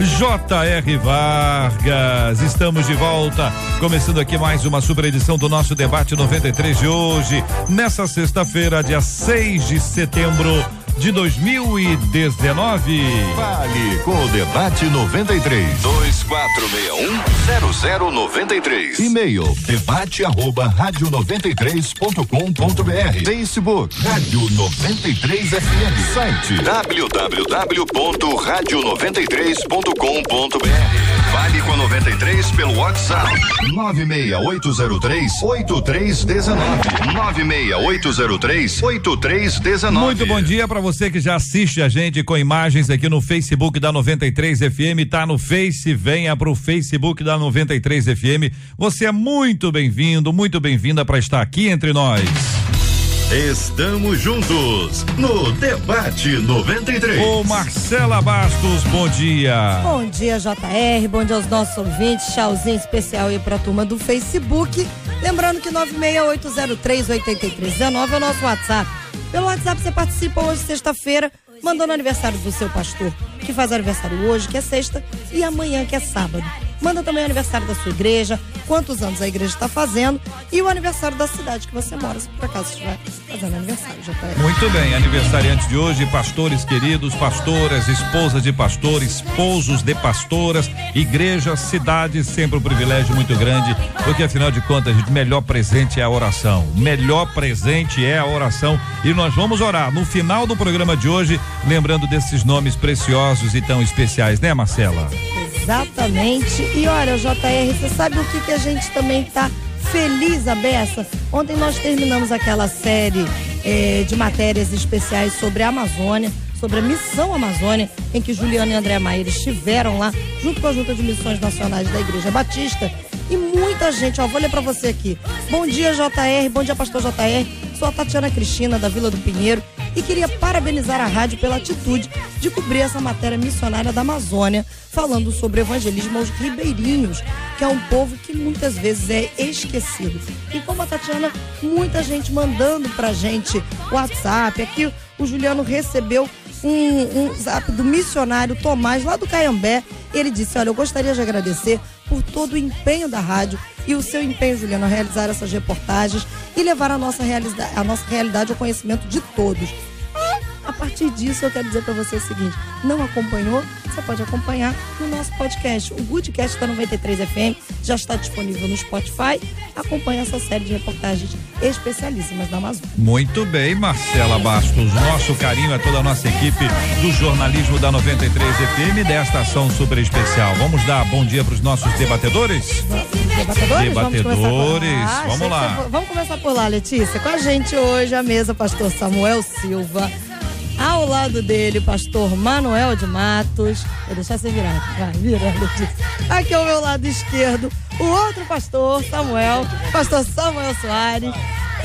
J.R. Vargas. Estamos de volta, começando aqui mais uma super edição do nosso debate 93 de hoje, nessa sexta-feira, dia 6 de setembro de 2019. Vale com o debate 93 2461 0093. E-mail debate arroba rádio 93.com.br. Facebook Rádio 93 FM. Site www.radio93.com.br. Vale com 93 pelo WhatsApp 96803 8319 96803 8319. Muito bom dia para você que já assiste a gente com imagens aqui no Facebook da 93 FM, tá no Face, venha pro Facebook da 93 FM. Você é muito bem-vindo, muito bem-vinda para estar aqui entre nós. Estamos juntos no Debate 93. Ô Marcela Bastos, bom dia. Bom dia, JR. Bom dia aos nossos ouvintes. Tchauzinho especial aí pra turma do Facebook. Lembrando que 968038319 é o nosso WhatsApp. Pelo WhatsApp você participa hoje, sexta-feira, mandando aniversário do seu pastor, que faz aniversário hoje, que é sexta, e amanhã, que é sábado. Manda também o aniversário da sua igreja, quantos anos a igreja está fazendo e o aniversário da cidade que você mora, se por acaso estiver fazendo aniversário. Já tá. Muito bem, aniversariante de hoje, pastores queridos, pastoras, esposas de pastores, esposos de pastoras, igreja, cidade, sempre um privilégio muito grande, porque afinal de contas, gente, melhor presente é a oração. Melhor presente é a oração e nós vamos orar no final do programa de hoje, lembrando desses nomes preciosos e tão especiais, né, Marcela? Exatamente. E olha, JR, você sabe o que, que a gente também tá feliz a beça? Ontem nós terminamos aquela série eh, de matérias especiais sobre a Amazônia, sobre a Missão Amazônia, em que Juliana e André Maia estiveram lá, junto com a Junta de Missões Nacionais da Igreja Batista. E muita gente, ó, vou ler para você aqui. Bom dia, JR, bom dia, pastor JR. Sou a Tatiana Cristina, da Vila do Pinheiro, e queria parabenizar a rádio pela atitude de cobrir essa matéria missionária da Amazônia, falando sobre evangelismo aos ribeirinhos, que é um povo que muitas vezes é esquecido. E como a Tatiana, muita gente mandando pra gente WhatsApp, aqui o Juliano recebeu um, um zap do missionário Tomás, lá do Caiambé. Ele disse: Olha, eu gostaria de agradecer por todo o empenho da rádio e o seu empenho, Juliano, a realizar essas reportagens e levar a nossa, a nossa realidade ao conhecimento de todos. A partir disso, eu quero dizer para você o seguinte: não acompanhou? Você pode acompanhar no nosso podcast. O Goodcast da 93 FM já está disponível no Spotify. Acompanhe essa série de reportagens especialíssimas da Amazônia. Muito bem, Marcela Bastos. Nosso carinho a toda a nossa equipe do jornalismo da 93 FM desta ação super especial. Vamos dar bom dia para os nossos debatedores? Debatedores? Debatedores, Vamos, vamos lá. Vamos começar por lá, Letícia. Com a gente hoje, a mesa, pastor Samuel Silva. Ao lado dele, pastor Manuel de Matos. Vou deixar você virar. Vai, vira. Aqui ao meu lado esquerdo, o outro pastor, Samuel, pastor Samuel Soares.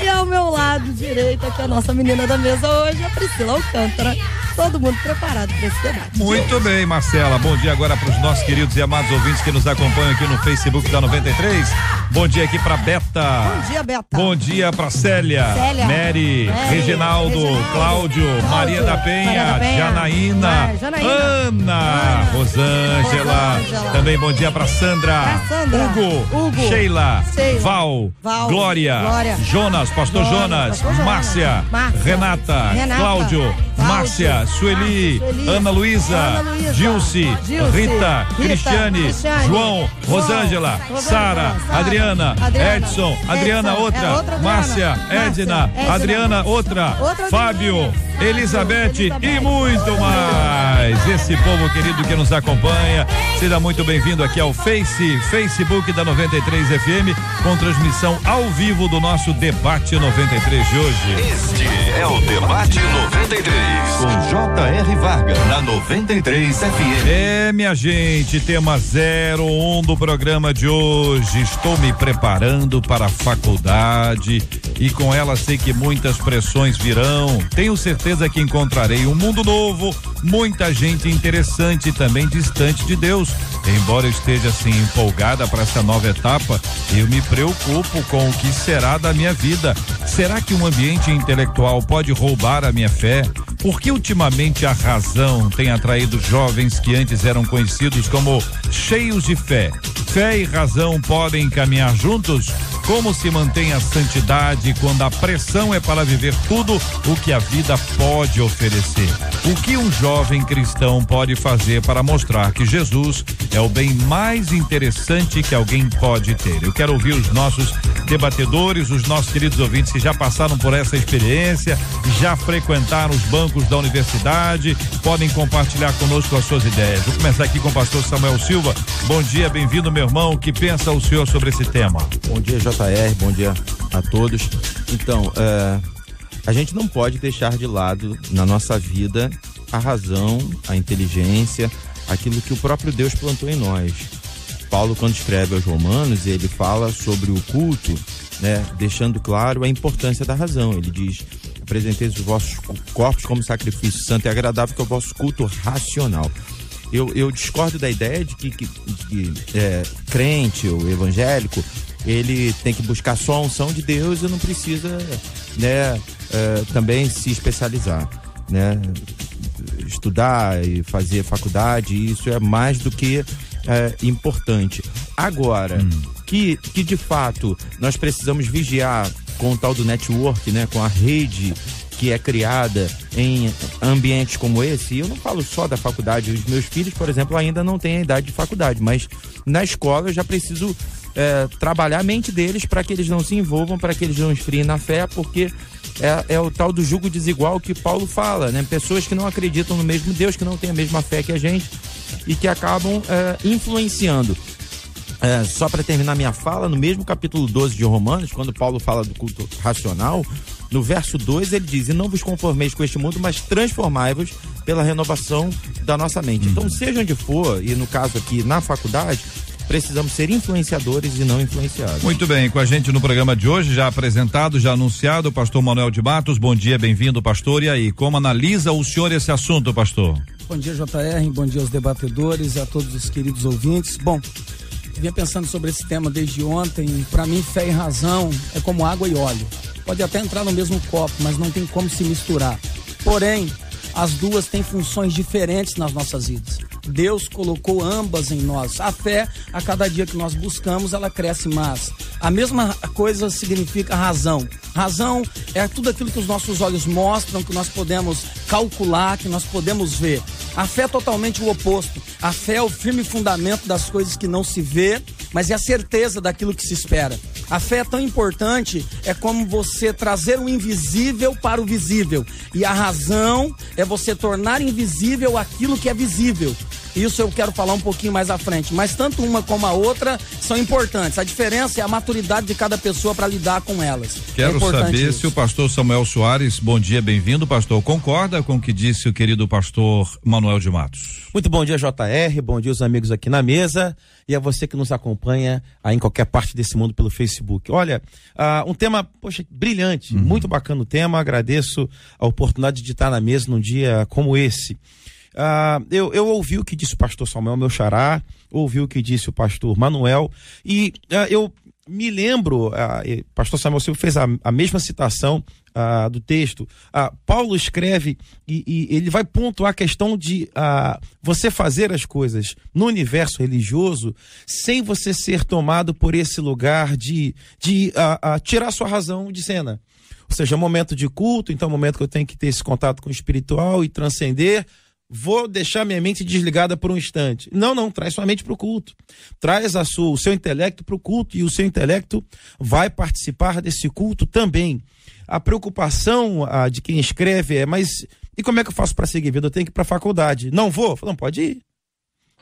E ao meu lado direito, aqui a nossa menina da mesa hoje, a Priscila Alcântara. Todo mundo preparado para esse debate. Muito bem, Marcela. Bom dia agora para os nossos queridos e amados ouvintes que nos acompanham aqui no Facebook da 93. Bom dia aqui para Beta. Bom dia, Beta. Bom dia para Célia, Célia. Mary, Mary, Reginaldo, Reginaldo, Cláudio, Cláudio, Maria da Penha, Maria da Penha, Janaína, Janaína, Ana, Rosângela. Rosângela. Também bom dia para Sandra, Sandra, Hugo, Hugo, Sheila, Sheila, Val, Val, Glória, Glória, Jonas, Pastor Jonas, Jonas, Pastor Jonas, Márcia, Márcia, Renata, Renata, Cláudio, Cláudio, Márcia, Sueli, Márcia, Sueli, Ana Luísa, Gilce, Gilce, Rita, Rita, Cristiane, Cristiane, João, Rosângela, Sara, Adriana, Adriana, Edson, Adriana Edson, outra, é outra Adriana, Márcia, Márcia, Edna, Edna, Adriana outra, outra Fábio, Adriana, Elizabeth e muito mais. Esse povo querido que nos acompanha, seja muito bem-vindo aqui ao Face, Facebook da 93 FM, com transmissão ao vivo do nosso debate 93 de hoje. Este é o debate 93 com J.R. Varga na 93 FM. É, minha gente, tema 01 do programa de hoje. Estou me preparando para a faculdade e com ela sei que muitas pressões virão. Tenho certeza que encontrarei um mundo novo, muita gente interessante e também distante de Deus. Embora eu esteja assim empolgada para essa nova etapa, eu me preocupo com o que será da minha vida. Será que um ambiente intelectual pode roubar a minha fé? Por que ultimamente a razão tem atraído jovens que antes eram conhecidos como cheios de fé? Fé e razão podem caminhar juntos? Como se mantém a santidade quando a pressão é para viver tudo o que a vida pode oferecer? O que um jovem cristão pode fazer para mostrar que Jesus é o bem mais interessante que alguém pode ter? Eu quero ouvir os nossos debatedores, os nossos queridos ouvintes que já passaram por essa experiência, já frequentaram os bancos da universidade, podem compartilhar conosco as suas ideias. Vou começar aqui com o pastor Samuel Silva. Bom dia, bem-vindo, meu irmão. O que pensa o senhor sobre esse tema? Bom dia, JR, bom dia a todos. Então, é, a gente não pode deixar de lado na nossa vida a razão, a inteligência, aquilo que o próprio Deus plantou em nós. Paulo, quando escreve aos Romanos, ele fala sobre o culto, né, deixando claro a importância da razão. Ele diz: apresenteis os vossos corpos como sacrifício santo e agradável, que é o vosso culto racional. Eu, eu discordo da ideia de que, que, que é, crente ou evangélico ele tem que buscar só a unção de Deus e não precisa né, é, também se especializar. Né? Estudar e fazer faculdade, isso é mais do que é, importante. Agora, hum. que, que de fato nós precisamos vigiar com o tal do network, né, com a rede que é criada em ambientes como esse, e eu não falo só da faculdade, os meus filhos, por exemplo, ainda não têm a idade de faculdade, mas na escola eu já preciso é, trabalhar a mente deles para que eles não se envolvam, para que eles não esfriem na fé, porque é, é, o tal do jugo desigual que Paulo fala, né? Pessoas que não acreditam no mesmo Deus, que não têm a mesma fé que a gente e que acabam é, influenciando. É, só para terminar minha fala, no mesmo capítulo 12 de Romanos, quando Paulo fala do culto racional, no verso 2 ele diz: E não vos conformeis com este mundo, mas transformai-vos pela renovação da nossa mente. Então, seja onde for, e no caso aqui na faculdade, precisamos ser influenciadores e não influenciados. Muito bem, com a gente no programa de hoje, já apresentado, já anunciado, o pastor Manuel de Matos. Bom dia, bem-vindo, pastor. E aí, como analisa o senhor esse assunto, pastor? Bom dia, JR, bom dia aos debatedores, a todos os queridos ouvintes. Bom, vinha pensando sobre esse tema desde ontem. Para mim, fé e razão é como água e óleo. Pode até entrar no mesmo copo, mas não tem como se misturar. Porém, as duas têm funções diferentes nas nossas vidas. Deus colocou ambas em nós. A fé, a cada dia que nós buscamos, ela cresce mais. A mesma coisa significa razão. Razão é tudo aquilo que os nossos olhos mostram, que nós podemos calcular, que nós podemos ver. A fé é totalmente o oposto. A fé é o firme fundamento das coisas que não se vê, mas é a certeza daquilo que se espera. A fé é tão importante, é como você trazer o invisível para o visível. E a razão é você tornar invisível aquilo que é visível. Isso eu quero falar um pouquinho mais à frente. Mas tanto uma como a outra são importantes. A diferença é a maturidade de cada pessoa para lidar com elas. Quero é saber isso. se o pastor Samuel Soares, bom dia, bem-vindo, pastor, concorda com o que disse o querido pastor Manuel de Matos? Muito bom dia, JR, bom dia os amigos aqui na mesa e a você que nos acompanha aí em qualquer parte desse mundo pelo Facebook. Olha, uh, um tema, poxa, brilhante, uhum. muito bacana o tema, agradeço a oportunidade de estar na mesa num dia como esse. Ah, eu, eu ouvi o que disse o pastor Samuel, meu xará, ouvi o que disse o pastor Manuel, e ah, eu me lembro, ah, pastor Samuel Silva fez a, a mesma citação ah, do texto. Paulo escreve e, e, ele vai pontuar a questão de você fazer as coisas no universo religioso sem você ser tomado por esse lugar de, de tirar sua razão de cena. Ou seja, momento de culto, então momento que eu tenho que ter esse contato com o espiritual e transcender vou deixar minha mente desligada por um instante. Não, não, traz sua mente para o culto. Traz a sua, o seu intelecto para o culto e o seu intelecto vai participar desse culto também. A preocupação a, de quem escreve é, mas e como é que eu faço para seguir vida? Eu tenho que ir para a faculdade. Não vou? Não, pode ir.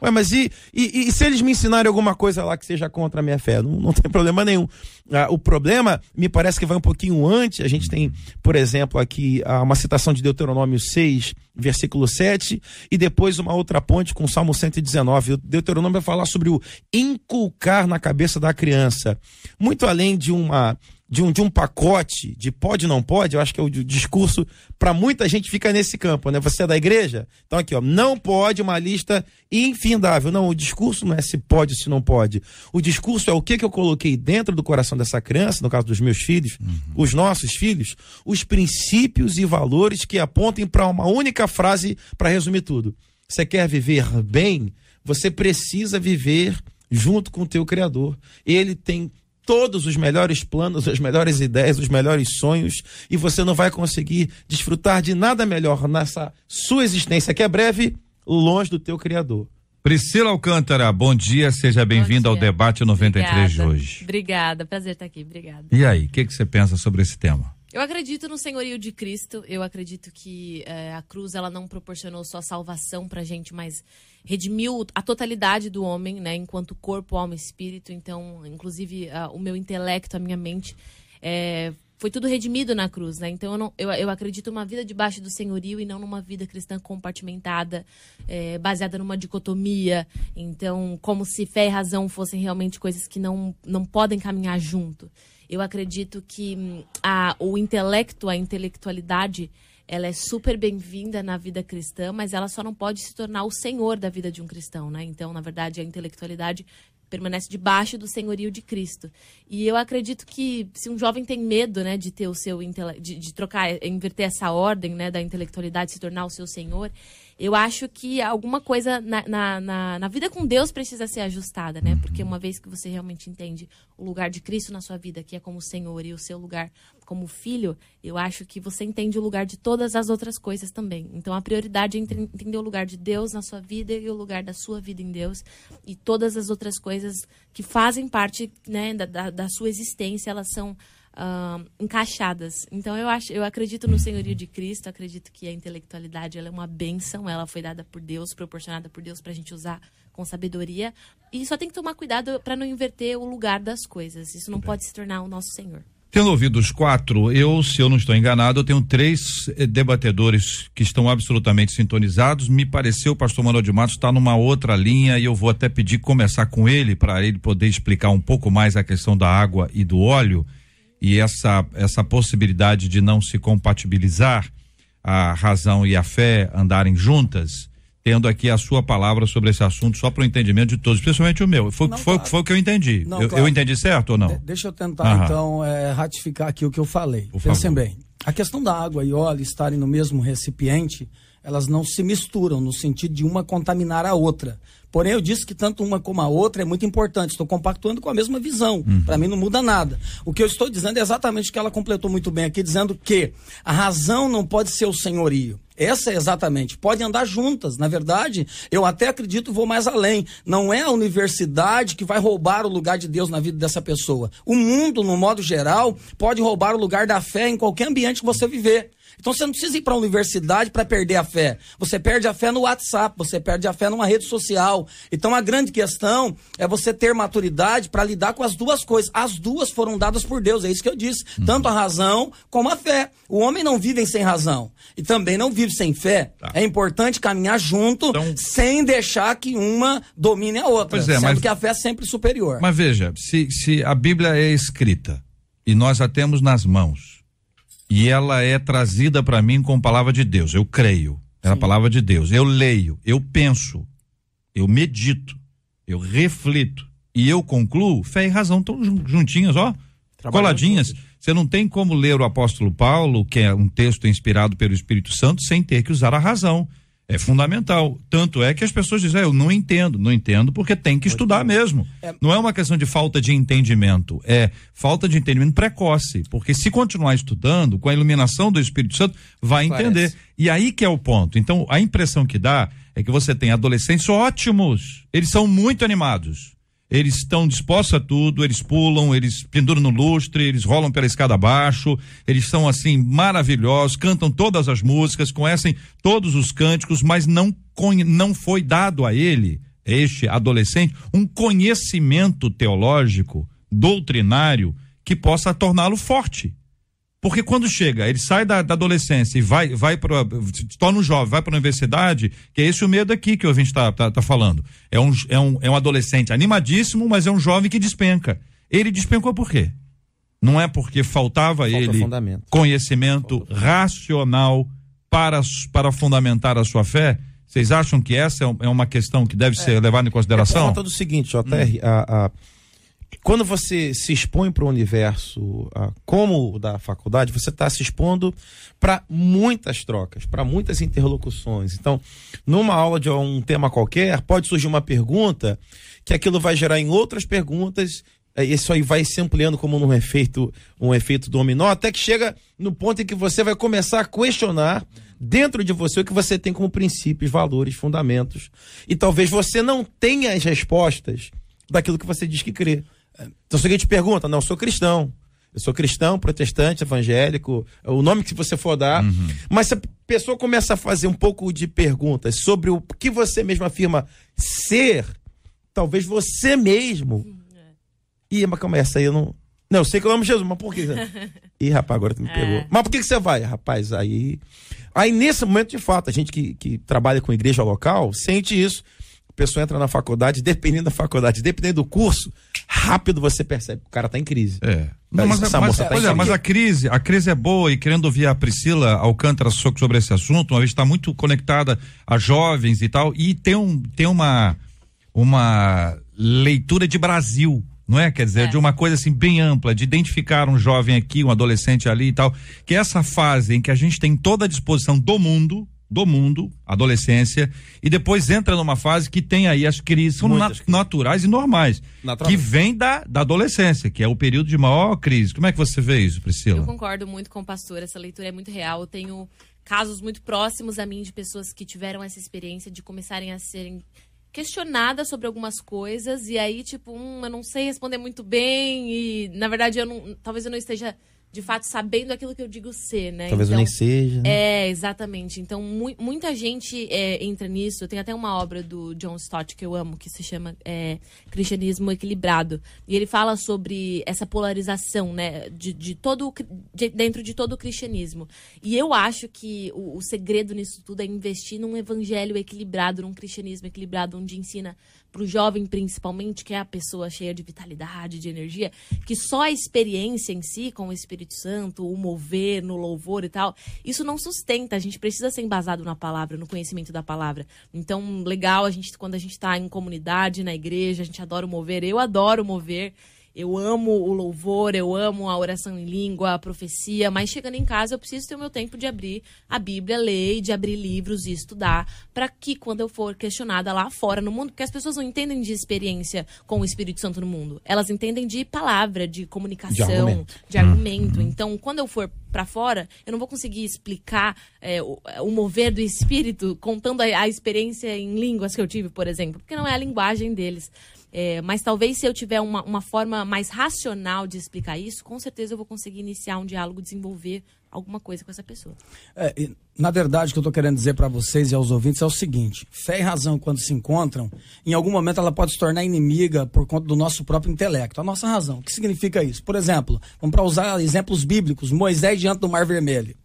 Ué, mas e, e, e, se eles me ensinarem alguma coisa lá que seja contra a minha fé? Não, não tem problema nenhum. Ah, o problema, me parece que vai um pouquinho antes. A gente tem, por exemplo, aqui ah, uma citação de Deuteronômio 6, versículo 7, e depois uma outra ponte com o Salmo 119. O Deuteronômio vai falar sobre o inculcar na cabeça da criança. Muito além de uma de um, de um pacote de pode não pode, eu acho que é o discurso para muita gente fica nesse campo, né? Você é da igreja? Então aqui, ó, não pode uma lista infindável. Não, o discurso não é se pode se não pode. O discurso é o que que eu coloquei dentro do coração dessa criança, no caso dos meus filhos, uhum. os nossos filhos, os princípios e valores que apontem para uma única frase para resumir tudo. Você quer viver bem? Você precisa viver junto com o teu criador. Ele tem todos os melhores planos, as melhores ideias, os melhores sonhos, e você não vai conseguir desfrutar de nada melhor nessa sua existência, que é breve, longe do teu Criador. Priscila Alcântara, bom dia, seja bem-vinda ao debate 93 Obrigada. de hoje. Obrigada, prazer estar aqui, obrigada. E aí, o que, que você pensa sobre esse tema? Eu acredito no senhorio de Cristo. Eu acredito que é, a cruz ela não proporcionou só salvação para gente, mas redimiu a totalidade do homem, né? Enquanto corpo, alma e espírito. Então, inclusive, uh, o meu intelecto, a minha mente, é, foi tudo redimido na cruz, né? Então eu, não, eu, eu acredito numa vida debaixo do senhorio e não numa vida cristã compartimentada, é, baseada numa dicotomia. Então, como se fé e razão fossem realmente coisas que não, não podem caminhar junto. Eu acredito que hum, a, o intelecto, a intelectualidade, ela é super bem-vinda na vida cristã, mas ela só não pode se tornar o senhor da vida de um cristão, né? Então, na verdade, a intelectualidade permanece debaixo do senhorio de Cristo. E eu acredito que se um jovem tem medo, né, de ter o seu de, de trocar, inverter essa ordem, né, da intelectualidade se tornar o seu senhor, eu acho que alguma coisa na, na, na, na, vida com Deus precisa ser ajustada, né? Porque uma vez que você realmente entende o lugar de Cristo na sua vida, que é como Senhor, e o seu lugar como filho, eu acho que você entende o lugar de todas as outras coisas também. Então a prioridade é entender o lugar de Deus na sua vida e o lugar da sua vida em Deus. E todas as outras coisas que fazem parte né, da, da, da sua existência, elas são uh, encaixadas. Então eu acho, eu acredito no senhorio de Cristo, acredito que a intelectualidade ela é uma benção, ela foi dada por Deus, proporcionada por Deus para a gente usar com sabedoria. E só tem que tomar cuidado para não inverter o lugar das coisas. Isso não pode se tornar o nosso Senhor. Tendo ouvido os quatro, eu, se eu não estou enganado, eu tenho três eh, debatedores que estão absolutamente sintonizados. Me pareceu o pastor Manuel de Matos está numa outra linha e eu vou até pedir começar com ele para ele poder explicar um pouco mais a questão da água e do óleo e essa, essa possibilidade de não se compatibilizar a razão e a fé andarem juntas, tendo aqui a sua palavra sobre esse assunto, só para o entendimento de todos, principalmente o meu. Foi, não, foi, claro. foi o que eu entendi. Não, eu, claro. eu, entendi certo ou não? De, deixa eu tentar, Aham. então, é, ratificar aqui o que eu falei. Por Pensem favor. bem. A questão da água e óleo estarem no mesmo recipiente, elas não se misturam no sentido de uma contaminar a outra. Porém, eu disse que tanto uma como a outra é muito importante. Estou compactuando com a mesma visão. Uhum. Para mim não muda nada. O que eu estou dizendo é exatamente o que ela completou muito bem aqui, dizendo que a razão não pode ser o senhorio. Essa é exatamente. Pode andar juntas. Na verdade, eu até acredito, vou mais além. Não é a universidade que vai roubar o lugar de Deus na vida dessa pessoa. O mundo, no modo geral, pode roubar o lugar da fé em qualquer ambiente que você viver. Então você não precisa ir para a universidade para perder a fé. Você perde a fé no WhatsApp, você perde a fé numa rede social. Então a grande questão é você ter maturidade para lidar com as duas coisas. As duas foram dadas por Deus, é isso que eu disse. Uhum. Tanto a razão como a fé. O homem não vive sem razão e também não vive sem fé. Tá. É importante caminhar junto então... sem deixar que uma domine a outra. Pois é, sendo mas... que a fé é sempre superior. Mas veja, se, se a Bíblia é escrita e nós a temos nas mãos e ela é trazida para mim com palavra de Deus. Eu creio. É a palavra de Deus. Eu leio, eu penso, eu medito, eu reflito e eu concluo. Fé e razão estão juntinhas, ó, coladinhas. Você não tem como ler o apóstolo Paulo, que é um texto inspirado pelo Espírito Santo, sem ter que usar a razão. É fundamental. Tanto é que as pessoas dizem, ah, eu não entendo, não entendo, porque tem que estudar mesmo. Não é uma questão de falta de entendimento, é falta de entendimento precoce. Porque se continuar estudando, com a iluminação do Espírito Santo, vai entender. E aí que é o ponto. Então, a impressão que dá é que você tem adolescentes ótimos. Eles são muito animados eles estão dispostos a tudo, eles pulam, eles penduram no lustre, eles rolam pela escada abaixo, eles são assim maravilhosos, cantam todas as músicas, conhecem todos os cânticos, mas não, não foi dado a ele, este adolescente, um conhecimento teológico, doutrinário, que possa torná-lo forte. Porque quando chega, ele sai da, da adolescência e vai, vai para se torna um jovem, vai para a universidade, que é esse o medo aqui que o ouvinte está tá, tá falando. É um, é, um, é um adolescente animadíssimo, mas é um jovem que despenca. Ele despencou por quê? Não é porque faltava Falta ele conhecimento Falta. racional para, para fundamentar a sua fé? Vocês acham que essa é, é uma questão que deve é, ser levada em consideração? É por conta do seguinte, JR, hum. a, a quando você se expõe para o universo uh, como o da faculdade, você está se expondo para muitas trocas, para muitas interlocuções. Então, numa aula de um tema qualquer, pode surgir uma pergunta que aquilo vai gerar em outras perguntas. Eh, isso aí vai se ampliando como um efeito, um efeito dominó, até que chega no ponto em que você vai começar a questionar dentro de você o que você tem como princípios, valores, fundamentos. E talvez você não tenha as respostas daquilo que você diz que crê. Então, se alguém te pergunta, não, eu sou cristão. Eu sou cristão, protestante, evangélico, o nome que você for dar. Uhum. Mas se a pessoa começa a fazer um pouco de perguntas sobre o que você mesmo afirma ser, talvez você mesmo. Ih, mas calma, essa aí eu não. Não, eu sei que eu amo Jesus, mas por quê? Ih, rapaz, agora tu me pegou. É. Mas por que, que você vai? Rapaz, aí. Aí, nesse momento, de fato, a gente que, que trabalha com igreja local sente isso pessoa entra na faculdade, dependendo da faculdade, dependendo do curso, rápido você percebe que o cara tá em crise. É. Não, mas, essa mas, moça tá é, mas a crise, a crise é boa e querendo ouvir a Priscila Alcântara sobre esse assunto, uma vez está muito conectada a jovens e tal, e tem, um, tem uma, uma leitura de Brasil, não é? Quer dizer, é. de uma coisa assim bem ampla, de identificar um jovem aqui, um adolescente ali e tal, que é essa fase em que a gente tem toda a disposição do mundo, do mundo, adolescência, e depois entra numa fase que tem aí as crises, são na, naturais e normais, que vem da, da adolescência, que é o período de maior crise. Como é que você vê isso, Priscila? Eu concordo muito com o pastor, essa leitura é muito real. Eu tenho casos muito próximos a mim de pessoas que tiveram essa experiência de começarem a serem questionadas sobre algumas coisas, e aí, tipo, hum, eu não sei responder muito bem, e na verdade eu não, talvez eu não esteja de fato sabendo aquilo que eu digo ser, né? Talvez então, nem seja. Né? É, exatamente. Então, mu muita gente é, entra nisso. Tem até uma obra do John Stott que eu amo, que se chama é, Cristianismo Equilibrado. E ele fala sobre essa polarização, né? De, de todo, de, dentro de todo o cristianismo. E eu acho que o, o segredo nisso tudo é investir num evangelho equilibrado, num cristianismo equilibrado, onde ensina para o jovem principalmente, que é a pessoa cheia de vitalidade, de energia, que só a experiência em si com o Espírito Santo, o mover no louvor e tal, isso não sustenta. A gente precisa ser embasado na palavra, no conhecimento da palavra. Então, legal a gente quando a gente está em comunidade, na igreja, a gente adora o mover. Eu adoro mover. Eu amo o louvor, eu amo a oração em língua, a profecia, mas chegando em casa eu preciso ter o meu tempo de abrir a Bíblia, ler, de abrir livros e estudar, para que quando eu for questionada lá fora no mundo, porque as pessoas não entendem de experiência com o Espírito Santo no mundo, elas entendem de palavra, de comunicação, de argumento. De argumento. Uhum. Então, quando eu for para fora, eu não vou conseguir explicar é, o, o, mover do espírito contando a, a, experiência em línguas que eu tive, por exemplo, porque não é a linguagem deles. É, mas talvez se eu tiver uma, uma forma mais racional de explicar isso, com certeza eu vou conseguir iniciar um diálogo, desenvolver alguma coisa com essa pessoa. É, na verdade, o que eu estou querendo dizer para vocês e aos ouvintes é o seguinte: fé e razão, quando se encontram, em algum momento ela pode se tornar inimiga por conta do nosso próprio intelecto, a nossa razão. O que significa isso? Por exemplo, vamos para usar exemplos bíblicos: Moisés diante do Mar Vermelho.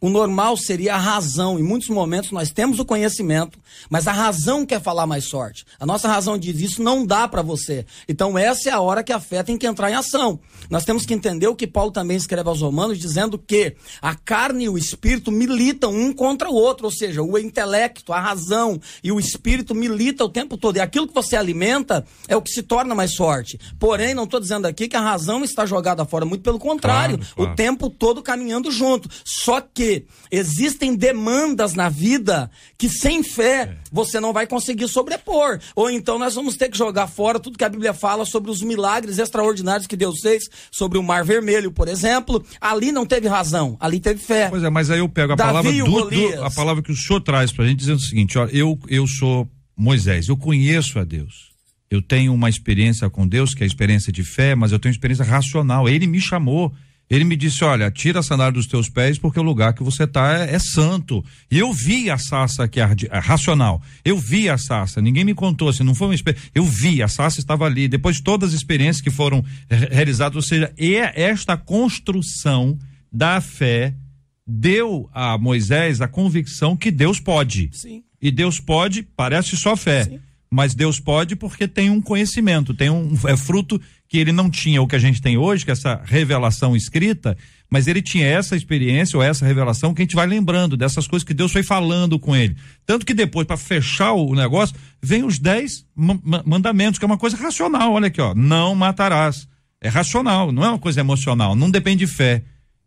O normal seria a razão. Em muitos momentos nós temos o conhecimento, mas a razão quer falar mais sorte. A nossa razão diz: isso não dá para você. Então, essa é a hora que a fé tem que entrar em ação. Nós temos que entender o que Paulo também escreve aos Romanos, dizendo que a carne e o espírito militam um contra o outro, ou seja, o intelecto, a razão e o espírito militam o tempo todo. E aquilo que você alimenta é o que se torna mais forte. Porém, não estou dizendo aqui que a razão está jogada fora, muito pelo contrário, claro, claro. o tempo todo caminhando junto. Só que existem demandas na vida que sem fé É. você não vai conseguir sobrepor. Ou então nós vamos ter que jogar fora tudo que a Bíblia fala sobre os milagres extraordinários que Deus fez, sobre o Mar Vermelho, por exemplo. Ali não teve razão, ali teve fé. Pois é, mas aí eu pego a Davi palavra do, do- a palavra que o senhor traz pra gente dizendo o seguinte, ó, eu eu sou Moisés, eu conheço a Deus. Eu tenho uma experiência com Deus, que é a experiência de fé, mas eu tenho experiência racional. Ele me chamou. Ele me disse: Olha, tira a sandália dos teus pés, porque o lugar que você está é, é santo. E eu vi a sarça que arde, é, racional. Eu vi a sarça. Ninguém me contou, assim, não foi uma experiência. Eu vi, a sarça estava ali. Depois de todas as experiências que foram re- realizadas, ou seja, é esta construção da fé deu a Moisés a convicção que Deus pode. Sim. E Deus pode, parece só fé. Mas Deus pode porque tem um conhecimento, tem um é fruto que ele não tinha o que a gente tem hoje, que é essa revelação escrita, mas ele tinha essa experiência ou essa revelação que a gente vai lembrando dessas coisas que Deus foi falando com ele. Tanto que depois, para fechar o negócio, vem os dez ma- ma- mandamentos, que é uma coisa racional. Olha aqui, ó. Não matarás. É racional, não é uma coisa emocional, não depende de fé.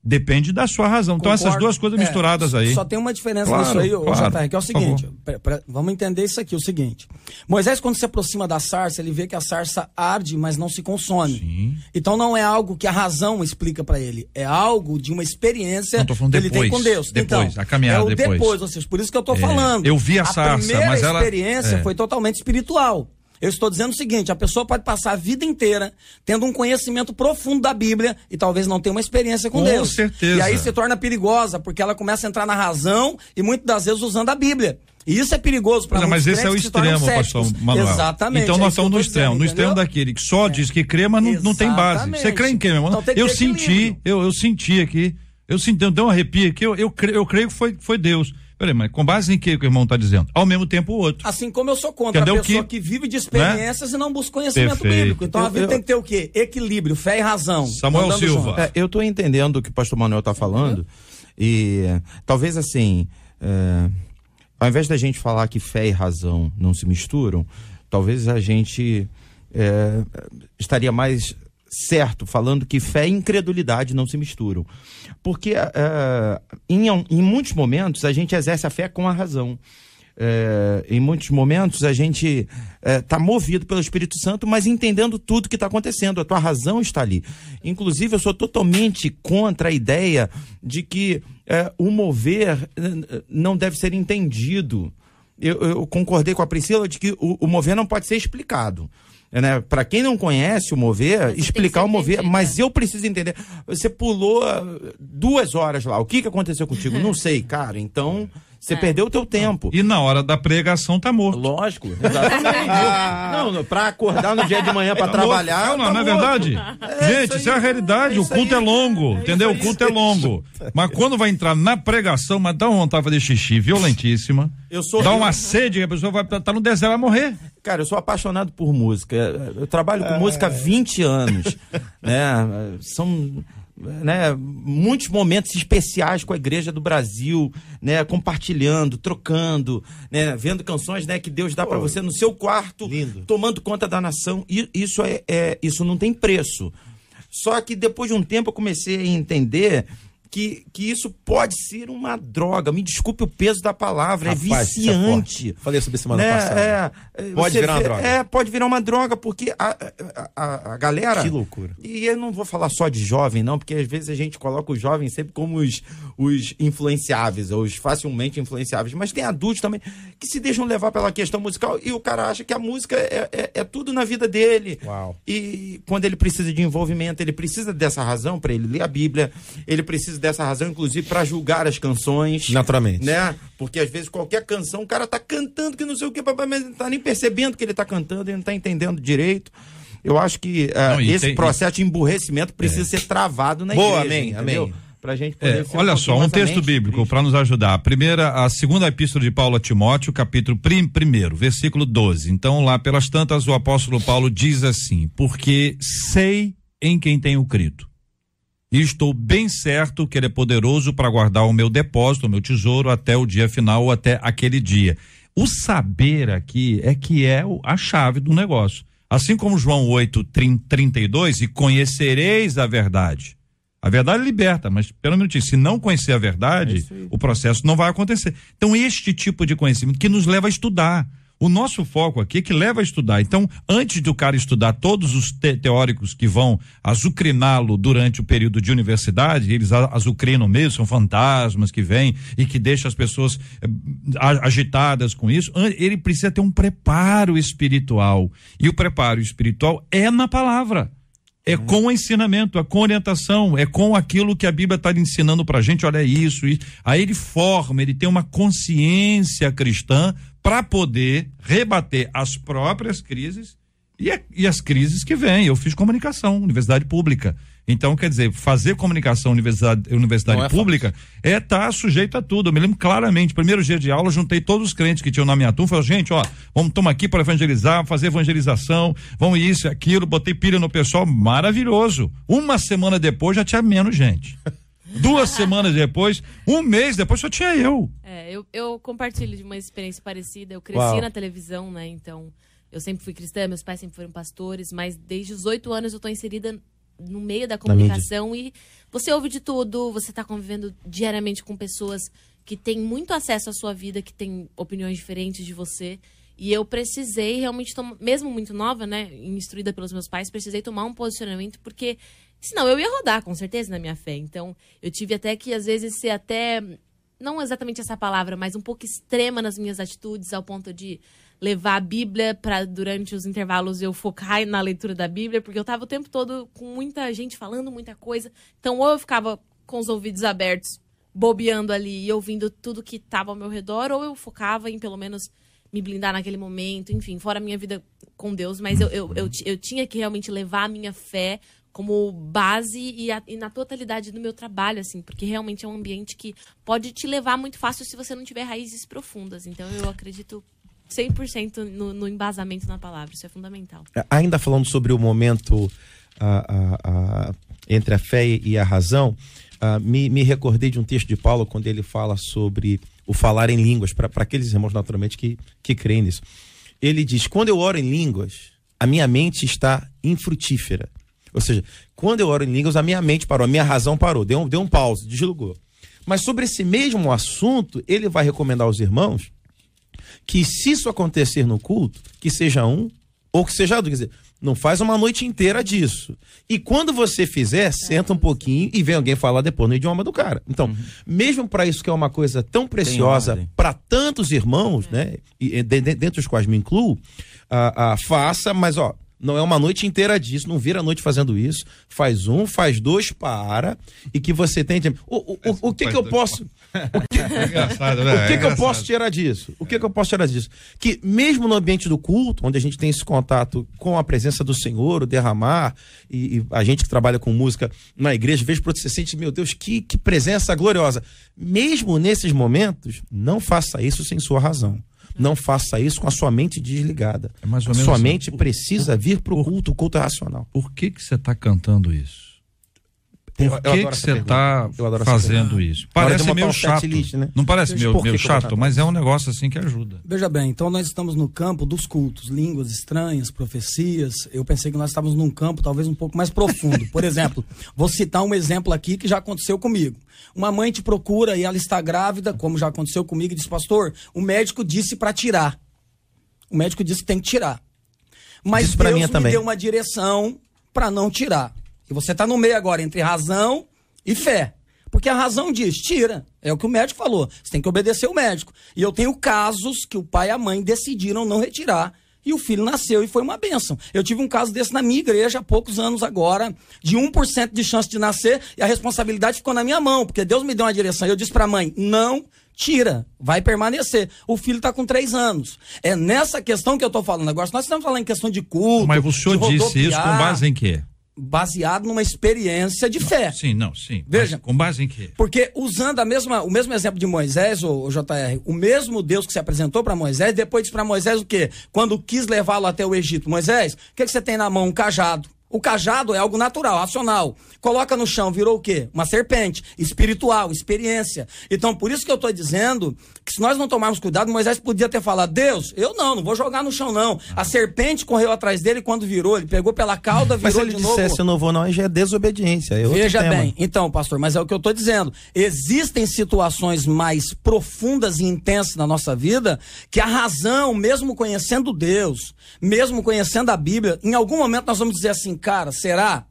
Depende da sua razão. Então, essas Concordo. duas coisas É, misturadas aí. Só tem uma diferença Claro, nisso aí, claro, JR, que é o por seguinte: pra- pra- vamos entender isso aqui, o seguinte. Moisés, quando se aproxima da sarça, ele vê que a sarça arde, mas não se consome. Então não é algo que a razão explica pra ele, é algo de uma experiência Não, tô falando que ele tem depois, com Deus. depois, então, a caminhada é o depois. depois, ou seja, por isso que eu tô É, falando. eu vi a sarça, primeira mas ela- experiência é. foi totalmente espiritual. Eu estou dizendo o seguinte: a pessoa pode passar a vida inteira tendo um conhecimento profundo da Bíblia e talvez não tenha uma experiência com, Com Deus. certeza. E aí se torna perigosa, porque ela começa a entrar na razão e muitas das vezes usando a Bíblia. E isso é perigoso para é, mas esse é o extremo, pastor Manuel. Exatamente. Então é nós estamos no extremo, dizendo, no extremo entendeu? daquele que só diz que crê, mas não, não tem base. Você crê em quê, meu irmão? Então eu senti, eu, eu senti aqui, eu senti, eu dei um arrepio aqui, eu, eu, creio, eu creio que foi, foi Deus. Peraí, mas com base em que que o irmão está dizendo? Ao mesmo tempo o outro. Assim como eu sou contra Entendeu a pessoa que- que, vive de experiências e não busca conhecimento Perfeito. bíblico. Então a Eu- vida eu- tem que ter o quê? Equilíbrio, fé e razão. Samuel Silva. É, eu estou entendendo o que o pastor Manuel está falando e é, talvez assim, é, ao invés da gente falar que fé e razão não se misturam, talvez a gente é, estaria mais certo falando que fé e incredulidade não se misturam. Porque é, em, em muitos momentos a gente exerce a fé com a razão. É, em muitos momentos a gente está movido pelo Espírito Santo, mas entendendo tudo que está acontecendo. A tua razão está ali. Inclusive, eu sou totalmente contra a ideia de que é, o mover eh, não deve ser entendido. Eu, eu concordei com a Priscila de que o, o mover não pode ser explicado. Né? Para quem não conhece o mover, que explicar o mover, entendido, mas eu preciso entender. Você pulou ah, duas horas lá. O que, que aconteceu contigo? Não sei, cara. Então, você perdeu o teu tempo. E na hora da pregação tá morto. Lógico, exatamente. não, não, pra acordar no dia de manhã pra trabalhar. Não, não, tá não é verdade? Gente, isso isso é a aí. realidade. É o culto aí. é longo, É entendeu? O culto é longo. Mas quando vai entrar na pregação, mas dá uma vontade de xixi violentíssima. Eu sou- Dá uma sede que a pessoa vai estar no deserto, vai morrer. Cara, eu sou apaixonado por música. Eu trabalho com música há 20 anos. né? São né, muitos momentos especiais com a igreja do Brasil, né, compartilhando, trocando, né, vendo canções né, que Deus dá para você no seu quarto, lindo. tomando conta da nação. E isso é, é- isso não tem preço. Só que depois de um tempo eu comecei a entender que, que isso pode ser uma droga. Me desculpe o peso da palavra, Rapaz, é isso é viciante. forte. Falei sobre semana né? passada. É, é, Pode virar uma droga. É, pode virar uma droga, porque a, a, a- a galera. Que loucura. E eu não vou falar só de jovem, não, porque às vezes a gente coloca os jovens sempre como os, os influenciáveis, ou os facilmente influenciáveis. Mas tem adultos também que se deixam levar pela questão musical e o cara acha que a música é, é, é tudo na vida dele. Uau. E quando ele precisa de envolvimento, ele precisa dessa razão para ele ler a Bíblia, ele precisa dessa razão, inclusive, para julgar as canções. Naturalmente. Né? Porque às vezes qualquer canção, o cara tá cantando que não sei o que, papai, mas não tá nem percebendo que ele tá cantando, ele não tá entendendo direito. Eu acho que ah, Não, e esse tem- processo de emburrecimento precisa ser travado na Boa, igreja. amém, entendeu? amém. Pra gente poder É, ser olha um só, um texto bíblico para nos ajudar. A primeira, a segunda epístola de Paulo a Timóteo, capítulo prim, primeiro, versículo 12. Então, lá pelas tantas, o apóstolo Paulo diz assim: Porque sei em quem tenho crido. E estou bem certo que ele é poderoso para guardar o meu depósito, o meu tesouro, até o dia final ou até aquele dia. O saber aqui é que é a chave do negócio. Assim como João 8, 32, e conhecereis a verdade. A verdade liberta, mas pelo menos se não conhecer a verdade, É o processo não vai acontecer. Então, este tipo de conhecimento que nos leva a estudar. O nosso foco aqui é que leva a estudar. Então, antes do cara estudar todos os te teóricos que vão azucriná-lo durante o período de universidade, eles a- azucrinam mesmo, são fantasmas que vêm e que deixam as pessoas eh, a- agitadas com isso. Ele precisa ter um preparo espiritual. E o preparo espiritual é na palavra. É com o ensinamento, é com orientação, é com aquilo que a Bíblia está ensinando pra gente, olha isso, isso. Aí ele forma, ele tem uma consciência cristã para poder rebater as próprias crises e, a- e as crises que vêm. Eu fiz comunicação, universidade pública. Então, quer dizer, fazer comunicação universidade, universidade é pública é estar sujeito a tudo. Eu me lembro claramente, primeiro dia de aula, juntei todos os crentes que tinham na minha turma, falei, gente, ó, vamos tomar aqui para evangelizar, fazer evangelização, vamos isso, aquilo, botei pilha no pessoal, maravilhoso. Uma semana depois já tinha menos gente. Duas semanas depois, um mês depois só tinha eu. É, eu, eu compartilho de uma experiência parecida. Eu cresci Uau. na televisão, né? Então, eu sempre fui cristã, meus pais sempre foram pastores, mas desde os oito anos eu tô inserida no meio da comunicação e você ouve de tudo, você tá convivendo diariamente com pessoas que têm muito acesso à sua vida, que têm opiniões diferentes de você. E eu precisei realmente mesmo muito nova, né, instruída pelos meus pais, precisei tomar um posicionamento porque senão eu ia rodar com certeza na minha fé. Então, eu tive até que às vezes ser até não exatamente essa palavra, mas um pouco extrema nas minhas atitudes, ao ponto de levar a Bíblia para durante os intervalos eu focar na leitura da Bíblia, porque eu tava o tempo todo com muita gente falando muita coisa. Então, ou eu ficava com os ouvidos abertos, bobeando ali e ouvindo tudo que tava ao meu redor, ou eu focava em pelo menos me blindar naquele momento, enfim, fora a minha vida com Deus, mas eu, eu, eu, eu tinha que realmente levar a minha fé como base e, a- e na totalidade do meu trabalho, assim, porque realmente é um ambiente que pode te levar muito fácil se você não tiver raízes profundas. Então eu acredito 100% no, no embasamento na palavra, isso é fundamental. ainda falando sobre o momento entre a fé e a razão, me, me recordei de um texto de Paulo quando ele fala sobre o falar em línguas, para aqueles irmãos naturalmente que, que creem nisso. Ele diz: quando eu oro em línguas, a minha mente está infrutífera. Ou seja, quando eu oro em línguas, a minha mente parou, a minha razão parou, deu um, deu um pause, deslugou. Mas sobre esse mesmo assunto, ele vai recomendar aos irmãos que se isso acontecer no culto, que seja um ou que seja dois. Quer dizer, não faz uma noite inteira disso. E quando você fizer, senta um pouquinho e vem alguém falar depois no idioma do cara. Então, mesmo para isso que é uma coisa tão preciosa para tantos irmãos, né? E, de- de- dentre os quais me incluo, ah, ah, faça, mas ó. Não é uma noite inteira disso, não vira a noite fazendo isso. Faz um, faz dois, para. E que você tente. O, o, o, o que, que eu posso. Engraçado, né? O que, que eu posso tirar disso? O que, que eu posso tirar disso? Que mesmo no ambiente do culto, onde a gente tem esse contato com a presença do Senhor, o derramar, e, e a gente que trabalha com música na igreja, vejo para você sente, meu Deus, que, que presença gloriosa. Mesmo nesses momentos, não faça isso sem sua razão. Não faça isso com a sua mente desligada. É mais ou menos sua assim. mente precisa vir para o culto, o culto racional. Por que que você está cantando isso? Por Eu- eu que você está fazendo isso? Parece meio um chato. setlist, né? Não parece meio, meio chato, mas é um negócio assim que ajuda. Veja bem, então nós estamos no campo dos cultos, línguas estranhas, profecias. Eu pensei que nós estávamos num campo talvez um pouco mais profundo. Por exemplo, vou citar um exemplo aqui que já aconteceu comigo. Uma mãe te procura e ela está grávida, como já aconteceu comigo, e diz: Pastor, o médico disse para tirar. O médico disse que tem que tirar. Mas Deus me também. deu uma direção para não tirar. E você está no meio agora entre razão e fé. Porque a razão diz, tira. É o que o médico falou. Você tem que obedecer o médico. E eu tenho casos que o pai e a mãe decidiram não retirar. E o filho nasceu e foi uma bênção. Eu tive um caso desse na minha igreja há poucos anos agora, de 1% de chance de nascer, e a responsabilidade ficou na minha mão, porque Deus me deu uma direção. Eu disse pra mãe: não tira, vai permanecer. O filho tá com três anos. É nessa questão que eu tô falando agora. Se Nós estamos falando em questão de culto. Mas o senhor disse isso com base em quê? Baseado numa experiência de fé. Sim, não, sim. Veja. Com base em quê? Porque usando a mesma, o mesmo exemplo de Moisés, o, JR, o mesmo Deus que se apresentou para Moisés, depois disse para Moisés o quê? Quando quis levá-lo até o Egito. Moisés, o que, que você tem na mão? Um cajado. O cajado é algo natural, racional. Coloca no chão, virou o quê? Uma serpente. Espiritual, experiência. Então, por isso que eu estou dizendo que se nós não tomarmos cuidado, Moisés podia ter falado: Deus, eu não, não vou jogar no chão, não. A serpente correu atrás dele quando virou, ele pegou pela cauda, virou Mas se ele de novo. dissesse eu não vou, não, aí já é desobediência. É Veja tema. bem, então, pastor, mas é o que eu estou dizendo. Existem situações mais profundas e intensas na nossa vida que a razão, mesmo conhecendo Deus, mesmo conhecendo a Bíblia, em algum momento nós vamos dizer assim, cara, será?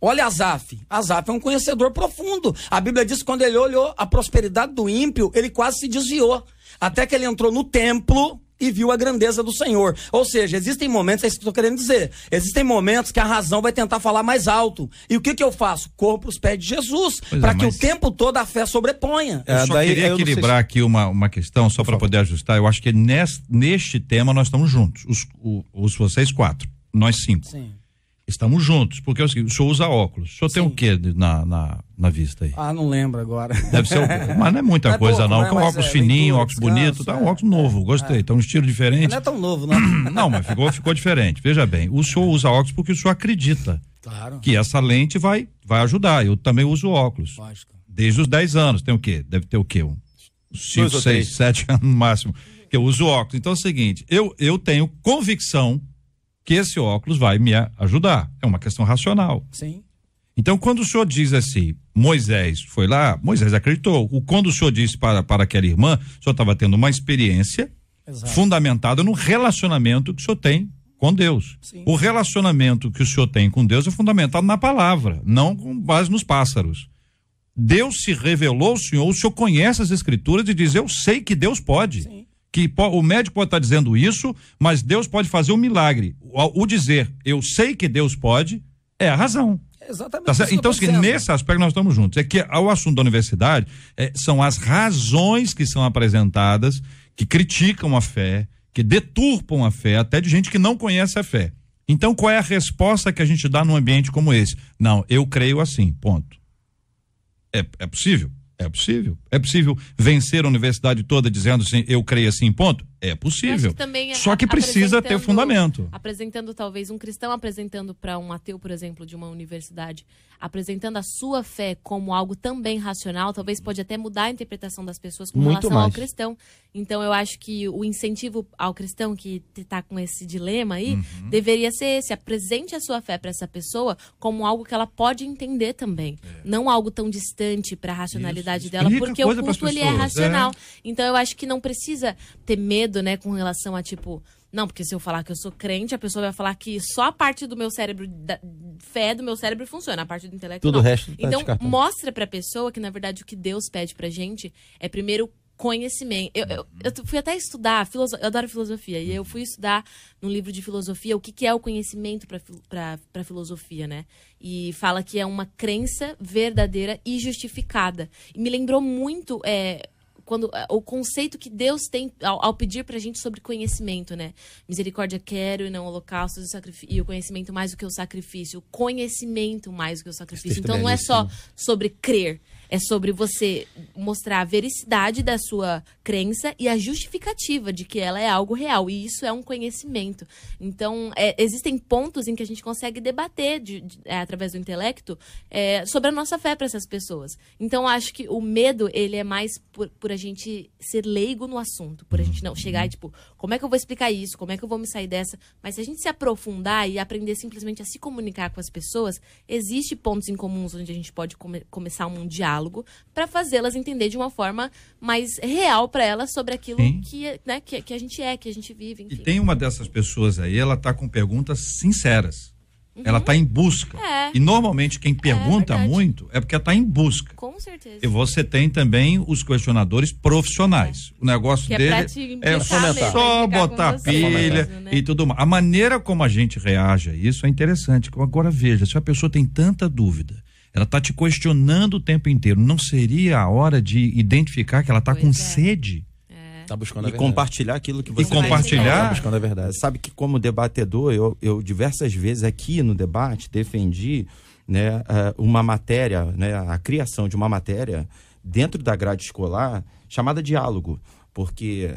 Olha Azaf. Azaf é um conhecedor profundo. A Bíblia diz que quando ele olhou a prosperidade do ímpio, ele quase se desviou. Até que ele entrou no templo e viu a grandeza do Senhor. Ou seja, existem momentos, é isso que eu estou querendo dizer. Existem momentos que a razão vai tentar falar mais alto. E o que, que eu faço? Corro para os pés de Jesus, Pois é, para que mas- o tempo todo a fé sobreponha. Eu É, só daí queria eu equilibrar aqui uma, uma questão, só para poder ajustar. Eu acho que nes- neste tema nós estamos juntos. Os, o- os vocês quatro, nós cinco. Sim. Estamos juntos, porque é o seguinte, o senhor usa óculos. O senhor tem o quê na, na, na vista aí? Ah, não lembro agora. Deve ser o, Mas não é muita Não é coisa, pouco, não. né? Mas óculos é, fininho, leitura, óculos bonito, tá um é. óculos novo, gostei. Tá um estilo diferente. Não é tão novo, não. Não, mas ficou, ficou diferente. Veja bem, o senhor usa óculos porque o senhor acredita Claro. que essa lente vai, vai ajudar. Eu também uso óculos. Lógico. Desde os 10 anos. Tem o quê? Deve ter o quê? Uns 5, Dois ou 6, três. 7 anos no máximo. Que eu uso óculos. Então é o seguinte, eu, eu tenho convicção que esse óculos vai me ajudar. É uma questão racional. Sim. Então, quando o senhor diz assim, Moisés foi lá, Moisés acreditou. O, quando o senhor disse para, para aquela irmã, o senhor estava tendo uma experiência Exato. fundamentada no relacionamento que o senhor tem com Deus. Sim. O relacionamento que o senhor tem com Deus é fundamentado na palavra, não com base nos pássaros. Deus se revelou ao senhor, o senhor conhece as escrituras e diz: Eu sei que Deus pode. Sim. Que o médico pode estar dizendo isso, mas Deus pode fazer um milagre. O, o dizer eu sei que Deus pode é a razão. Exatamente. Tá que Então, tô assim, nesse aspecto nós estamos juntos. É que o assunto da universidade é, são as razões que são apresentadas, que criticam a fé, que deturpam a fé, até de gente que não conhece a fé. Então, qual é a resposta que a gente dá num ambiente como esse? Não, eu creio assim, ponto. É, é possível? É possível. É possível vencer a universidade toda dizendo assim, eu creio assim, ponto? É possível. que também é Só que precisa ter fundamento. Apresentando talvez um cristão apresentando para um ateu, por exemplo, de uma universidade, apresentando a sua fé como algo também racional, talvez pode até mudar a interpretação das pessoas com Muito relação ao mais. cristão. Então eu acho que o incentivo ao cristão que está com esse dilema aí Uhum. deveria ser esse, apresente a sua fé para essa pessoa como algo que ela pode entender também, não algo tão distante para a racionalidade É. Isso, dela, explica porque o culto ele é pessoas, racional. é. Então eu acho que não precisa ter medo, né, com relação a tipo, não, porque se eu falar que eu sou crente, a pessoa vai falar que só a parte do meu cérebro, da fé do meu cérebro funciona, a parte do intelecto Tudo não. o resto tá Então mostra pra pessoa que na verdade o que Deus pede pra gente é primeiro conhecimento. Eu, eu, eu fui até estudar, filoso- eu adoro filosofia, e eu fui estudar num livro de filosofia o que, que é o conhecimento para filosofia, né? E fala que é uma crença verdadeira e justificada. E me lembrou muito é, quando é, o conceito que Deus tem ao, ao pedir pra gente sobre conhecimento, né? Misericórdia quero e não holocaustos e, e o conhecimento mais do que o sacrifício. O conhecimento mais do que o sacrifício. Então é não é só belíssimo. sobre crer. É sobre você mostrar a vericidade da sua crença e a justificativa de que ela é algo real. E isso é um conhecimento. Então, é, existem pontos em que a gente consegue debater de- de- é, através do intelecto é, sobre a nossa fé para essas pessoas. Então, acho que o medo, ele é mais por, por a gente ser leigo no assunto. Por a gente não chegar e, tipo, como é que eu vou explicar isso? Como é que eu vou me sair dessa? Mas se a gente se aprofundar e aprender simplesmente a se comunicar com as pessoas, existe pontos em comuns onde a gente pode come- começar um diálogo para fazê-las entender de uma forma mais real para elas sobre aquilo Sim. que, né, que, que a gente é, que a gente vive, E enfim. tem uma dessas pessoas aí, ela tá com perguntas sinceras. Ela tá em busca. É. E normalmente quem pergunta verdade. muito é porque ela tá em busca. Com certeza. E você tem também os questionadores profissionais. O negócio Que é dele é só com botar pilha mesmo, né? e tudo mais. A maneira como a gente reage a isso é interessante. Agora veja, se a pessoa tem tanta dúvida, ela tá te questionando o tempo inteiro, não seria a hora de identificar que ela tá Pois com é. sede? Tá buscando E a verdade. compartilhar aquilo que E você compartilhar? Tá buscando a verdade. Sabe que como debatedor, eu, eu diversas vezes aqui no debate defendi né, uma matéria, né, a criação de uma matéria dentro da grade escolar chamada diálogo. Porque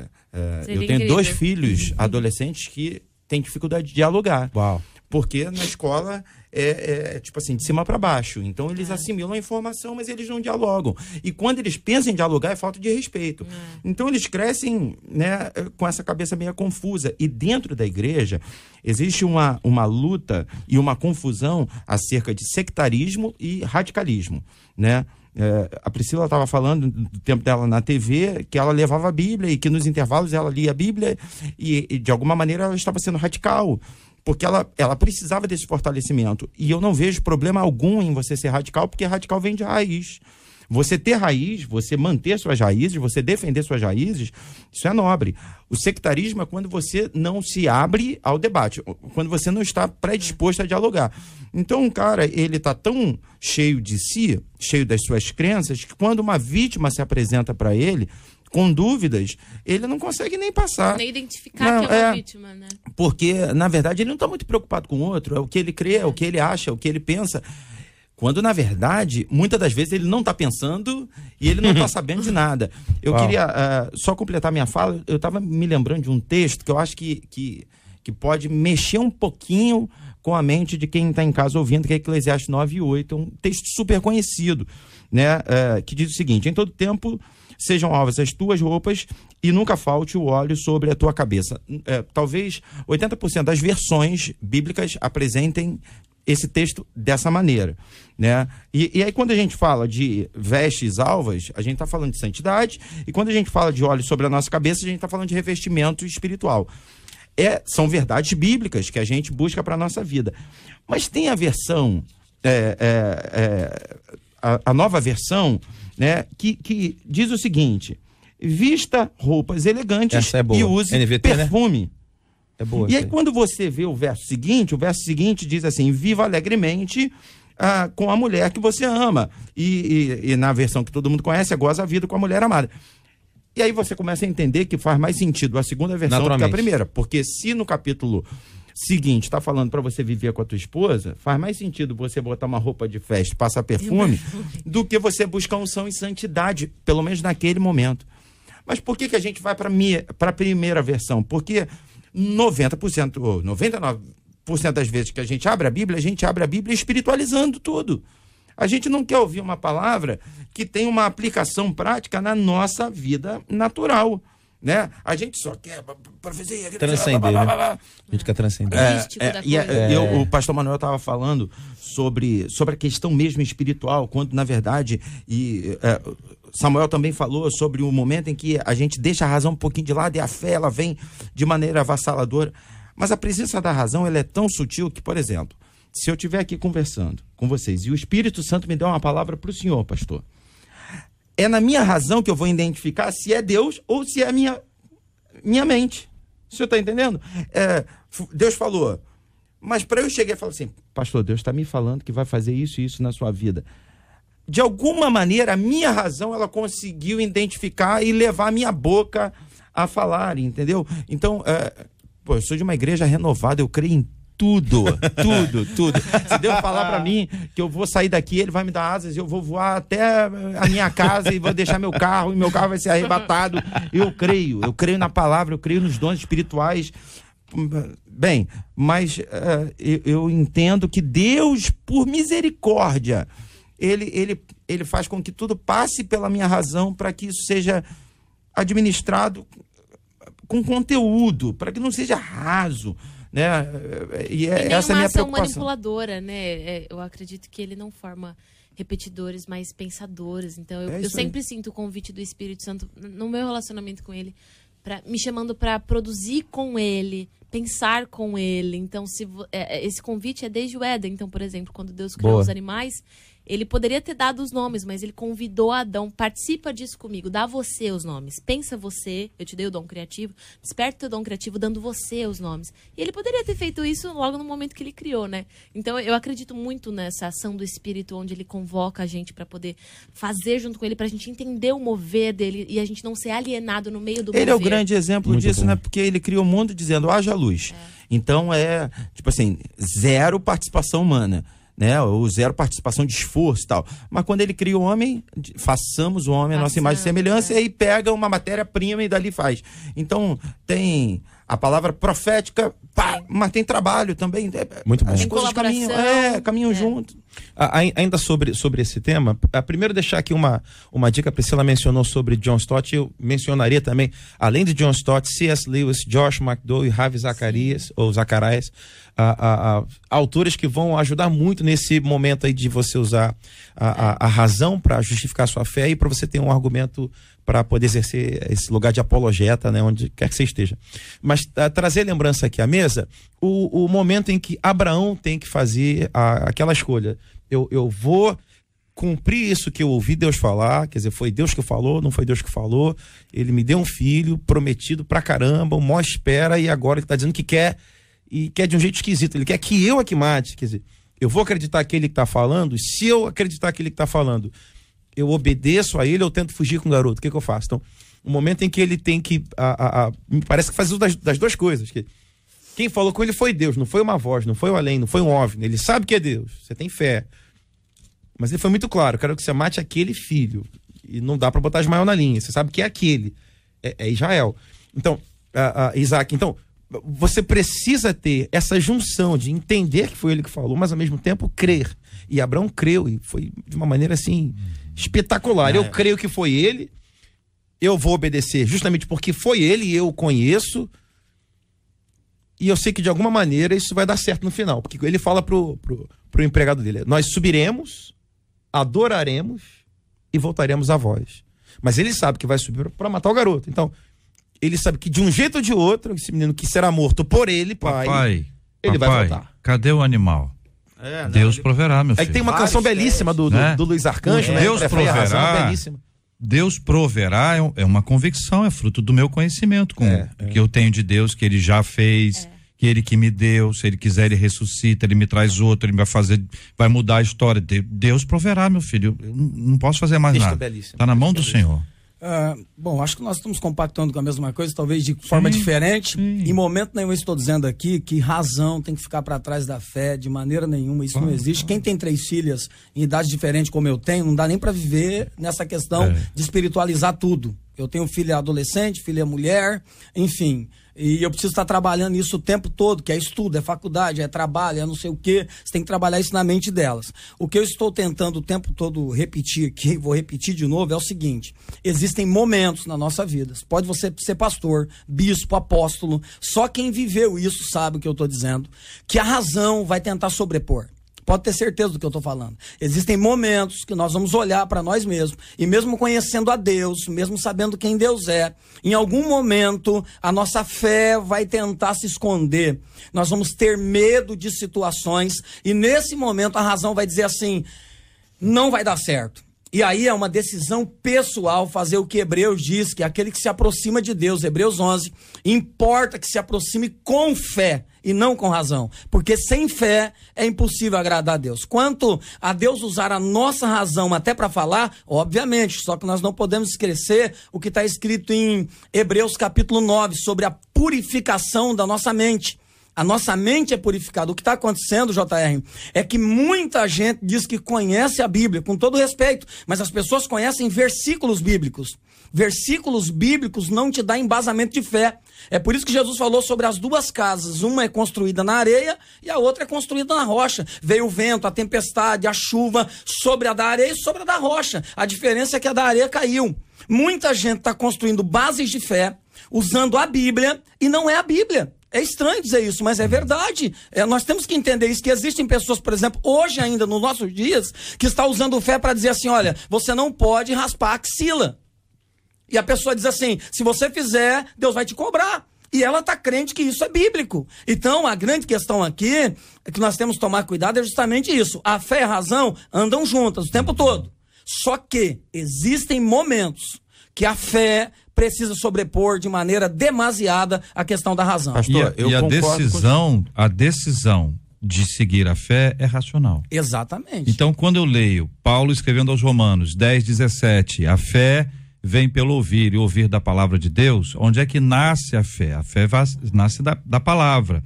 Seria eu tenho dois incrível. filhos adolescentes que têm dificuldade de dialogar. Uau. Porque na escola é, é, tipo assim, de cima para baixo. Então eles assimilam a informação, mas eles não dialogam. E quando eles pensam em dialogar, é falta de respeito. Então eles crescem né, com essa cabeça meio confusa. E dentro da igreja existe uma, uma luta e uma confusão acerca de sectarismo e radicalismo. Né? É, a Priscila estava falando do tempo dela na TV que ela levava a Bíblia e que nos intervalos ela lia a Bíblia e, e de alguma maneira ela estava sendo radical porque ela, ela precisava desse fortalecimento. E eu não vejo problema algum em você ser radical, porque radical vem de raiz. Você ter raiz, você manter suas raízes, você defender suas raízes, isso é nobre. O sectarismo é quando você não se abre ao debate, quando você não está predisposto a dialogar. Então, um cara, ele está tão cheio de si, cheio das suas crenças, que quando uma vítima se apresenta para ele, com dúvidas, ele não consegue nem passar. Nem identificar Não, que é uma é. vítima, né? Porque, na verdade, ele não está muito preocupado com o outro, é o que ele crê, é o que ele acha, é o que ele pensa. Quando, na verdade, muitas das vezes ele não está pensando e ele não está sabendo de nada. Eu Uau. queria ah, só completar minha fala, eu estava me lembrando de um texto que eu acho que, que, que pode mexer um pouquinho com a mente de quem está em casa ouvindo, que é Eclesiastes 9 e 8, é um texto super conhecido, né? ah, que diz o seguinte: em todo tempo sejam alvas as tuas roupas e nunca falte o óleo sobre a tua cabeça. É, talvez 80% das versões bíblicas apresentem esse texto dessa maneira, né? E, e aí quando a gente fala de vestes alvas, a gente está falando de santidade, e quando a gente fala de óleo sobre a nossa cabeça, a gente está falando de revestimento espiritual. É, são verdades bíblicas que a gente busca para a nossa vida. Mas tem a versão, é, é, a, a nova versão, né, que, que diz o seguinte: vista roupas elegantes é e use NVT, né? perfume. É boa. E essa aí, aí. quando você vê o verso seguinte, o verso seguinte diz assim: viva alegremente ah, com a mulher que você ama. E, e- e na versão que todo mundo conhece, é goza a vida com a mulher amada. E aí você começa a entender que faz mais sentido a segunda versão do que a primeira. Porque se no capítulo seguinte está falando para você viver com a tua esposa, faz mais sentido você botar uma roupa de festa e passar perfume do que você buscar unção e santidade, pelo menos naquele momento. Mas por que, que a gente vai para a primeira versão? Porque 90% ou 99% das vezes que a gente abre a Bíblia, a gente abre a Bíblia espiritualizando tudo. A gente não quer ouvir uma palavra que tem uma aplicação prática na nossa vida natural. Né? A gente só quer profecia, Transcender, blá, blá, blá, né? blá. A gente quer transcender. É. da e a- coisa. eu- o pastor Manuel estava falando sobre, sobre a questão mesmo espiritual, quando na verdade, e é, Samuel também falou sobre o momento em que a gente deixa a razão um pouquinho de lado e a fé ela vem de maneira avassaladora. Mas a presença da razão ela é tão sutil que, por exemplo, se eu estiver aqui conversando com vocês e o Espírito Santo me der uma palavra para o senhor, pastor, é na minha razão que eu vou identificar se é Deus ou se é a minha, minha mente. O senhor está entendendo? É, Deus falou, mas para eu chegar e falar assim, pastor, Deus está me falando que vai fazer isso e isso na sua vida. De alguma maneira, a minha razão ela conseguiu identificar e levar a minha boca a falar, entendeu? Então, é, pô, eu sou de uma igreja renovada, eu creio em tudo, tudo, tudo. Se Deus falar para mim que eu vou sair daqui, ele vai me dar asas, eu vou voar até a minha casa e vou deixar meu carro e meu carro vai ser arrebatado. Eu creio, eu creio na palavra, eu creio nos dons espirituais. Bem, mas eh, eu, eu entendo que Deus, por misericórdia, ele, ele, ele faz com que tudo passe pela minha razão para que isso seja administrado com conteúdo, para que não seja raso. Né? E, é, E essa é a uma minha ação preocupação. manipuladora, né? É, eu acredito que ele não forma repetidores, mas pensadores. Então, eu, É eu isso aí. sempre sinto o convite do Espírito Santo no meu relacionamento com ele, pra, me chamando para produzir com ele, pensar com ele. Então, se é, é, esse convite é desde o Éden. Então, por exemplo, quando Deus criou Boa. os animais, ele poderia ter dado os nomes, mas ele convidou Adão, participa disso comigo, dá você os nomes. Pensa você, eu te dei o dom criativo, desperta o teu dom criativo dando você os nomes. E ele poderia ter feito isso logo no momento que ele criou, né? Então eu acredito muito nessa ação do espírito onde ele convoca a gente para poder fazer junto com ele pra gente entender o mover dele e a gente não ser alienado no meio do Ele é o grande exemplo Muito disso, bom. né? Porque ele criou o mundo dizendo haja luz. Então é, tipo assim, zero participação humana. Né, ou zero participação de esforço e tal. Mas quando ele cria o homem, façamos o homem a nossa imagem e semelhança, é. e aí pega uma matéria-prima e dali faz. Então, tem a palavra profética, pá, mas tem trabalho também. é, Muito bom. As Tem coisas caminham, é, caminham junto. A- a- ainda sobre, sobre esse tema, a, primeiro deixar aqui uma, uma dica, a Priscila mencionou sobre John Stott, eu mencionaria também, além de John Stott, C.S. Lewis, Josh McDowell e Ravi Zacarias, ou Zacarias, a- a- a- autores que vão ajudar muito nesse momento aí de você usar a, a- razão para justificar sua fé e para você ter um argumento para poder exercer esse lugar de apologeta, né, onde quer que você esteja. Mas ah, trazer lembrança aqui à mesa, o, o momento em que Abraão tem que fazer aquela escolha. Eu, eu vou cumprir isso que eu ouvi Deus falar, quer dizer, foi Deus que falou, não foi Deus que falou. Ele me deu um filho prometido pra caramba, o mó espera e agora ele tá dizendo que quer e quer de um jeito esquisito. Ele quer que eu aqui mate, quer dizer, eu vou acreditar aquele que tá falando, e se eu acreditar aquele que tá falando, eu obedeço a ele ou tento fugir com o garoto, o que, que eu faço? Então, o momento em que ele tem que, a, a- a- parece que faz das, das duas coisas, que quem falou com ele foi Deus, não foi uma voz, não foi o além, não foi um OVNI. Ele sabe que é Deus, você tem fé. Mas ele foi muito claro: quero que você mate aquele filho. E não dá pra botar Ismael na linha. Você sabe que é aquele. É, é Israel. Então, Isaac, então, você precisa ter essa junção de entender que foi ele que falou, mas ao mesmo tempo crer. E Abraão creu, e foi de uma maneira assim espetacular. Eu creio que foi ele, eu vou obedecer justamente porque foi ele e eu o conheço. E eu sei que de alguma maneira isso vai dar certo no final. Porque ele fala pro, pro, pro empregado dele: Nós subiremos, adoraremos e voltaremos a vós. Mas ele sabe que vai subir para matar o garoto. Então, ele sabe que de um jeito ou de outro, esse menino que será morto por ele, pai, Papai, ele vai papai, voltar. cadê o animal? É, não, Deus ele- proverá, meu Aí filho. tem uma Vários canção belíssima do, do, Né? do Luiz Arcanjo, né? Deus razão, proverá. belíssima. Deus proverá é é uma convicção, é fruto do meu conhecimento com, É, que eu tenho de Deus, que ele já fez, que ele que me deu, se ele quiser ele ressuscita, ele me traz outro, ele vai fazer, vai mudar a história. De- Deus proverá, meu filho. Eu não posso fazer mais nada. belíssimo. Tá na mão do Senhor. Ah, bom, acho que nós estamos compactando com a mesma coisa, talvez de forma diferente. Em momento nenhum estou dizendo aqui que razão tem que ficar para trás da fé, de maneira nenhuma, isso não existe. Quem tem três filhas em idade diferente como eu tenho, não dá nem para viver nessa questão É. de espiritualizar tudo. Eu tenho filha adolescente, filha mulher, enfim. E eu preciso estar trabalhando isso o tempo todo, que é estudo, é faculdade, é trabalho, é não sei o quê. Você tem que trabalhar isso na mente delas. O que eu estou tentando o tempo todo repetir aqui, vou repetir de novo, é o seguinte: existem momentos na nossa vida. Pode você ser pastor, bispo, apóstolo, só quem viveu isso sabe o que eu estou dizendo, que a razão vai tentar sobrepor. Pode ter certeza do que eu estou falando. Existem momentos que nós vamos olhar para nós mesmos e mesmo conhecendo a Deus, mesmo sabendo quem Deus é, em algum momento a nossa fé vai tentar se esconder. Nós vamos ter medo de situações e nesse momento a razão vai dizer assim: não vai dar certo. E aí é uma decisão pessoal fazer o que Hebreus diz, que é aquele que se aproxima de Deus, Hebreus 11, importa que se aproxime com fé e não com razão, porque sem fé é impossível agradar a Deus. Quanto a Deus usar a nossa razão até para falar, obviamente, só que nós não podemos esquecer o que está escrito em Hebreus capítulo 9 sobre a purificação da nossa mente. A nossa mente é purificada. O que está acontecendo, JR, é que muita gente diz que conhece a Bíblia, com todo respeito, mas as pessoas conhecem versículos bíblicos. Versículos bíblicos não te dá embasamento de fé. É por isso que Jesus falou sobre as duas casas. Uma é construída na areia e a outra é construída na rocha. Veio o vento, a tempestade, a chuva sobre a da areia e sobre a da rocha. A diferença é que a da areia caiu. Muita gente está construindo bases de fé usando a Bíblia e não é a Bíblia. É estranho dizer isso, mas é verdade. É, nós temos que entender isso, que existem pessoas, por exemplo, hoje ainda, nos nossos dias, que está usando fé para dizer assim, olha, você não pode raspar a axila. E a pessoa diz assim, se você fizer, Deus vai te cobrar. E ela está crente que isso é bíblico. Então, a grande questão aqui, é que nós temos que tomar cuidado, é justamente isso. A fé e a razão andam juntas o tempo todo. Só que existem momentos que a fé precisa sobrepor de maneira demasiada a questão da razão. Pastor, E a, eu e a concordo com- decisão, a decisão de seguir a fé é racional. Exatamente. Então, quando eu leio Paulo escrevendo aos Romanos 10, 17, a fé vem pelo ouvir e ouvir da palavra de Deus, onde é que nasce a fé? A fé nasce da, da palavra.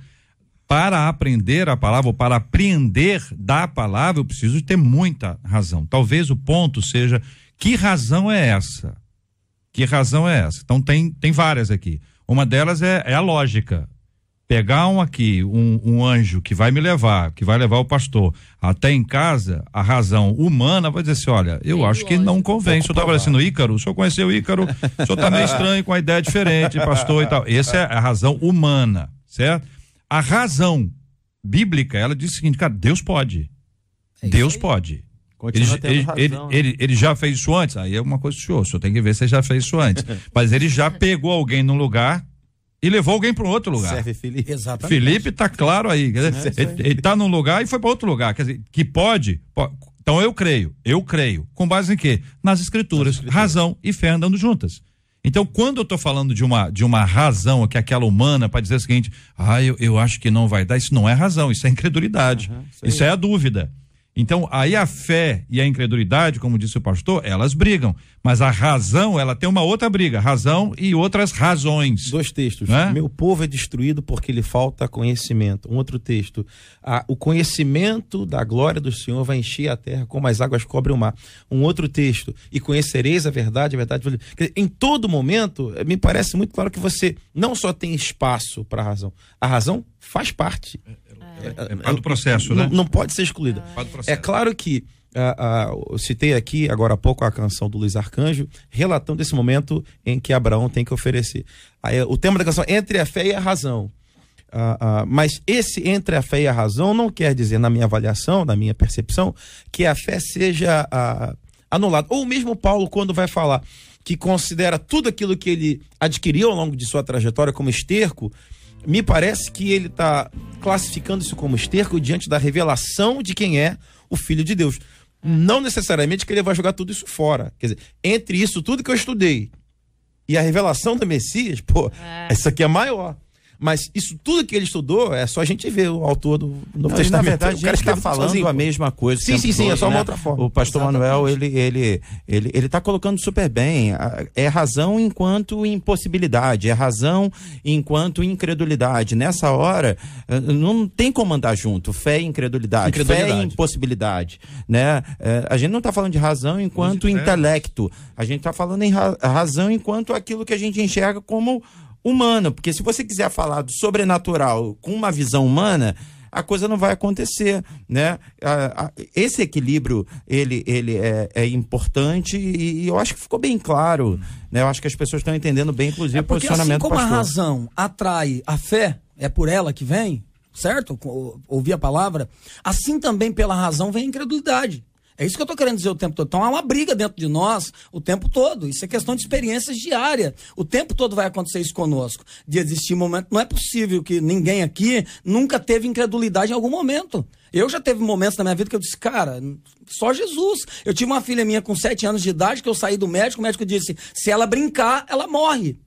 Para aprender a palavra, ou para apreender da palavra, eu preciso ter muita razão. Talvez o ponto seja: que razão é essa? Que razão é essa? Então, tem, tem várias aqui. Uma delas é, é a lógica. Pegar um aqui, um, um, anjo que vai me levar, que vai levar o pastor até em casa, a razão humana vai dizer assim: olha, eu acho que não convém. O senhor está parecendo Ícaro, o senhor conheceu o Ícaro, o senhor está meio estranho com a ideia diferente, pastor e tal. Essa é a razão humana, certo? A razão bíblica, ela diz o seguinte, cara, Deus pode. É Deus pode. Ele, ele, razão, ele, né? ele, ele, já fez isso antes? Aí é uma coisa do senhor, o senhor tem que ver se ele já fez isso antes. Mas ele já pegou alguém num lugar e levou alguém para um outro lugar. Serve Felipe. Exatamente. Felipe tá claro aí. Quer dizer, é ele, ele tá num lugar e foi para outro lugar. Quer dizer, que pode, pode, Então eu creio, eu creio. Com base em quê? Nas escrituras. escrituras. Razão e fé andando juntas. Então, quando eu estou falando de uma, de uma razão, que é aquela humana, para dizer o seguinte, ah, eu, eu acho que não vai dar, isso não é razão, isso é incredulidade. Uhum, isso é a dúvida. Então, aí a fé e a incredulidade, como disse o pastor, elas brigam. Mas a razão, ela tem uma outra briga, razão e outras razões. Dois textos. Né? Meu povo é destruído porque lhe falta conhecimento. Um outro texto. Ah, o conhecimento da glória do Senhor vai encher a terra como as águas cobrem o mar. Um outro texto. E conhecereis a verdade, a verdade. Dizer, em todo momento, me parece muito claro que você não só tem espaço para a razão, a razão faz parte. É, é, é do processo, né? Não, não pode ser excluída. É claro que uh, uh, eu citei aqui agora há pouco a canção do Luiz Arcanjo, relatando esse momento em que Abraão tem que oferecer. Aí, o tema da canção entre a fé e a razão. Uh, uh, mas esse entre a fé e a razão não quer dizer, na minha avaliação, na minha percepção, que a fé seja uh, anulada. Ou mesmo Paulo, quando vai falar que considera tudo aquilo que ele adquiriu ao longo de sua trajetória como esterco, me parece que ele está classificando isso como esterco diante da revelação de quem é o Filho de Deus. Não necessariamente que ele vai jogar tudo isso fora. Quer dizer, entre isso tudo que eu estudei e a revelação do Messias, pô, é. isso aqui é maior. Mas isso tudo que ele estudou é só a gente ver o autor do Novo Testamento. Na verdade, a gente está falando sozinho, a mesma coisa. Sim, sim, sim, todo, é só uma né? outra forma. O pastor Exatamente. Manuel, ele ele ele ele está colocando super bem. É razão enquanto impossibilidade, é razão enquanto incredulidade. Nessa hora, eh, não tem como andar junto. Fé e incredulidade, incredulidade. fé e impossibilidade, né? Eh, a gente não está falando de razão enquanto intelecto. A gente está falando em razão enquanto aquilo que a gente enxerga como humana, porque se você quiser falar do sobrenatural com uma visão humana, a coisa não vai acontecer, né? Esse equilíbrio ele, ele é, é importante e, eu acho que ficou bem claro, né? Eu acho que as pessoas estão entendendo bem, inclusive, é porque, o posicionamento assim como a razão atrai a fé, é por ela que vem, certo? Ouvir a palavra, assim também pela razão vem a incredulidade. É isso que eu estou querendo dizer o tempo todo. Então há uma briga dentro de nós o tempo todo. Isso é questão de experiências diárias. O tempo todo vai acontecer isso conosco. De existir momento. Não é possível que ninguém aqui nunca teve incredulidade em algum momento. Eu já teve momentos na minha vida que eu disse, cara, só Jesus. Eu tive uma filha minha com sete anos de idade que eu saí do médico, o médico disse: se ela brincar, ela morre.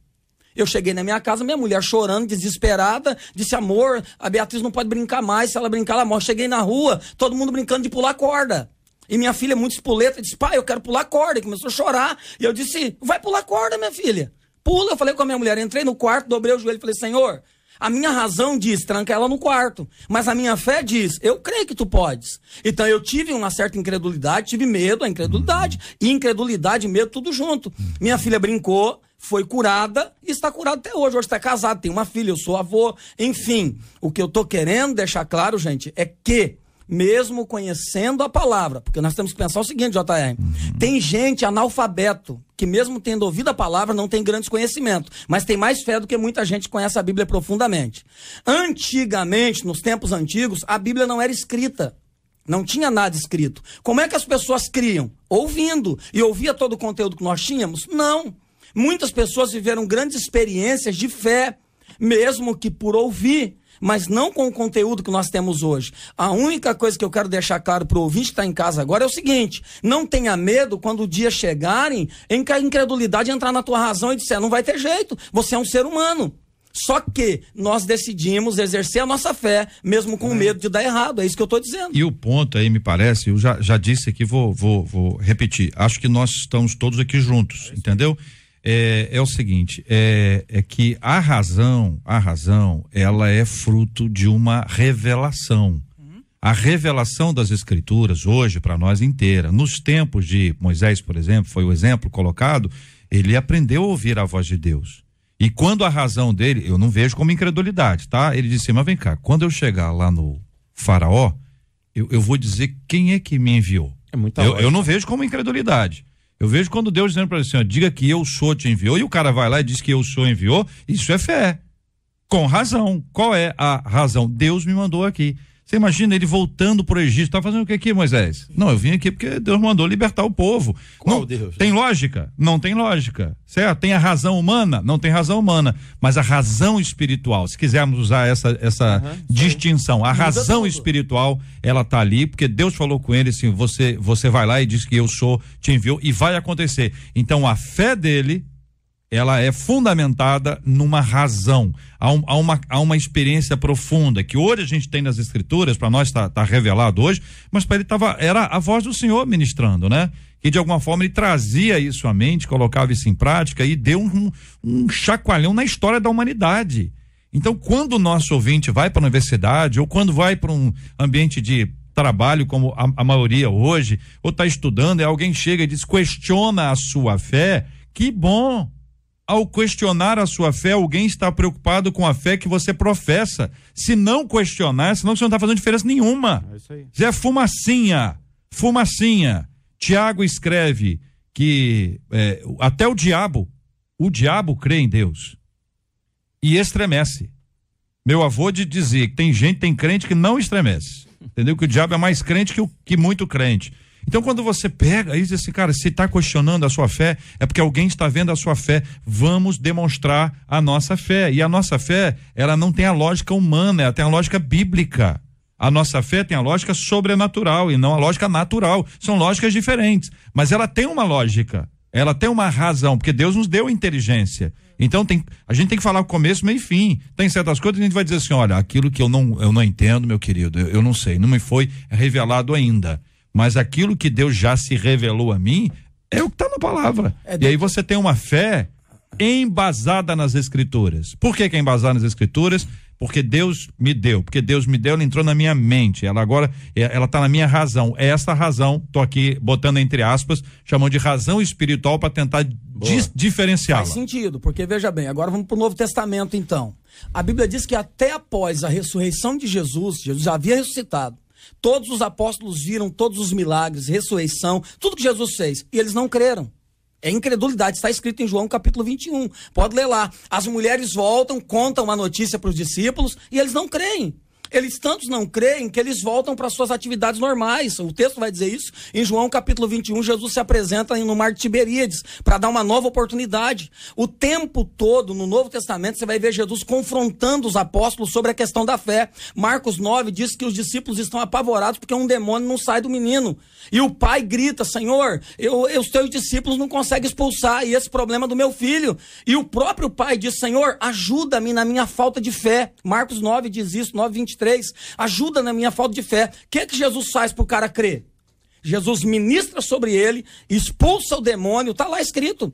Eu cheguei na minha casa, minha mulher chorando, desesperada, disse: amor, a Beatriz não pode brincar mais, se ela brincar, ela morre. Cheguei na rua, todo mundo brincando de pular corda. E minha filha, muito espoleta, disse: pai, eu quero pular corda. E começou a chorar. E eu disse: vai pular corda, minha filha. Pula. Eu falei com a minha mulher, entrei no quarto, dobrei o joelho e falei: Senhor, a minha razão diz, tranca ela no quarto. Mas a minha fé diz, eu creio que tu podes. Então eu tive uma certa incredulidade, tive medo, a incredulidade. E incredulidade medo, tudo junto. Minha filha brincou, foi curada e está curada até hoje. Hoje está casada, tem uma filha, eu sou avô. Enfim, o que eu tô querendo deixar claro, gente, é que mesmo conhecendo a palavra, porque nós temos que pensar o seguinte, JR, uhum. tem gente analfabeto que mesmo tendo ouvido a palavra não tem grandes conhecimentos, mas tem mais fé do que muita gente que conhece a Bíblia profundamente. Antigamente, nos tempos antigos, a Bíblia não era escrita. Não tinha nada escrito. Como é que as pessoas criam? Ouvindo. E ouvia todo o conteúdo que nós tínhamos? Não. Muitas pessoas viveram grandes experiências de fé, mesmo que por ouvir mas não com o conteúdo que nós temos hoje. A única coisa que eu quero deixar claro para o ouvinte que está em casa agora é o seguinte: não tenha medo quando o dia chegarem em que a incredulidade entrar na tua razão e disser, não vai ter jeito, você é um ser humano. Só que nós decidimos exercer a nossa fé, mesmo com é. medo de dar errado. É isso que eu estou dizendo. E o ponto aí, me parece, eu já, já disse aqui, vou, vou, vou repetir. Acho que nós estamos todos aqui juntos, entendeu? É, é o seguinte, é, é que a razão, a razão, ela é fruto de uma revelação. A revelação das escrituras hoje para nós inteira, nos tempos de Moisés, por exemplo, foi o exemplo colocado, ele aprendeu a ouvir a voz de Deus. E quando a razão dele, eu não vejo como incredulidade, tá? Ele disse, mas vem cá, quando eu chegar lá no faraó, eu, eu vou dizer quem é que me enviou. É muita eu, eu não vejo como incredulidade. Eu vejo quando Deus dizendo para ele assim, ó, diga que eu sou te enviou, e o cara vai lá e diz que eu sou enviou, isso é fé. Com razão. Qual é a razão? Deus me mandou aqui. Você imagina ele voltando pro Egito, tá fazendo o que aqui, Moisés? Não, eu vim aqui porque Deus mandou libertar o povo. Qual não, Deus? Tem lógica? Não tem lógica. Certo? Tem a razão humana? Não tem razão humana. Mas a razão espiritual, se quisermos usar essa, essa distinção, a razão espiritual, ela tá ali, porque Deus falou com ele assim: você, você vai lá e diz que eu sou, te enviou, e vai acontecer. Então a fé dele ela é fundamentada numa razão, há, um- há uma, há uma experiência profunda que hoje a gente tem nas escrituras, para nós está revelado hoje, mas para ele tava, era a voz do Senhor ministrando, né? Que de alguma forma ele trazia isso à mente, colocava isso em prática e deu um, um chacoalhão na história da humanidade. Então, quando o nosso ouvinte vai para a universidade ou quando vai para um ambiente de trabalho, como a, a maioria hoje, ou está estudando, e alguém chega e diz, questiona a sua fé, que bom! Ao questionar a sua fé, alguém está preocupado com a fé que você professa. Se não questionar, senão você não está fazendo diferença nenhuma. É isso aí. Zé Fumacinha, Fumacinha. Tiago escreve que é, até o diabo, o diabo crê em Deus e estremece. Meu avô de dizer que tem gente, tem crente que não estremece. Entendeu? Que o diabo é mais crente que, o, que muito crente. Então, quando você pega diz assim, cara, se está questionando a sua fé, é porque alguém está vendo a sua fé. Vamos demonstrar a nossa fé. E a nossa fé, ela não tem a lógica humana, ela tem a lógica bíblica. A nossa fé tem a lógica sobrenatural e não a lógica natural. São lógicas diferentes. Mas ela tem uma lógica. Ela tem uma razão, porque Deus nos deu inteligência. Então tem, a gente tem que falar o começo, meio e fim. Tem certas coisas que a gente vai dizer assim: olha, aquilo que eu não, eu não entendo, meu querido, eu, eu não sei, não me foi revelado ainda. Mas aquilo que Deus já se revelou a mim é o que está na palavra. É e aí você tem uma fé embasada nas escrituras. Por que, que é embasada nas escrituras? Porque Deus me deu, porque Deus me deu, ela entrou na minha mente, ela agora, é- ela está na minha razão. É essa razão, tô aqui botando entre aspas, chamando de razão espiritual para tentar diferenciá-la. Faz sentido, porque veja bem, agora vamos para o Novo Testamento então. A Bíblia diz que até após a ressurreição de Jesus, Jesus já havia ressuscitado. Todos os apóstolos viram todos os milagres, ressurreição, tudo que Jesus fez, e eles não creram. É incredulidade, está escrito em João capítulo 21. Pode ler lá. As mulheres voltam, contam uma notícia para os discípulos e eles não creem. Eles tantos não creem que eles voltam para suas atividades normais. O texto vai dizer isso. Em João capítulo 21, Jesus se apresenta no mar de Tiberíades para dar uma nova oportunidade. O tempo todo no Novo Testamento você vai ver Jesus confrontando os apóstolos sobre a questão da fé. Marcos 9 diz que os discípulos estão apavorados porque um demônio não sai do menino. E o pai grita: Senhor, eu, eu- os teus discípulos não conseguem expulsar e esse problema do meu filho. E o próprio pai diz: Senhor, ajuda-me na minha falta de fé. Marcos 9 diz isso, 9, 23. Ajuda na minha falta de fé. O que, que Jesus faz pro cara crer? Jesus ministra sobre ele, expulsa o demônio, tá lá escrito.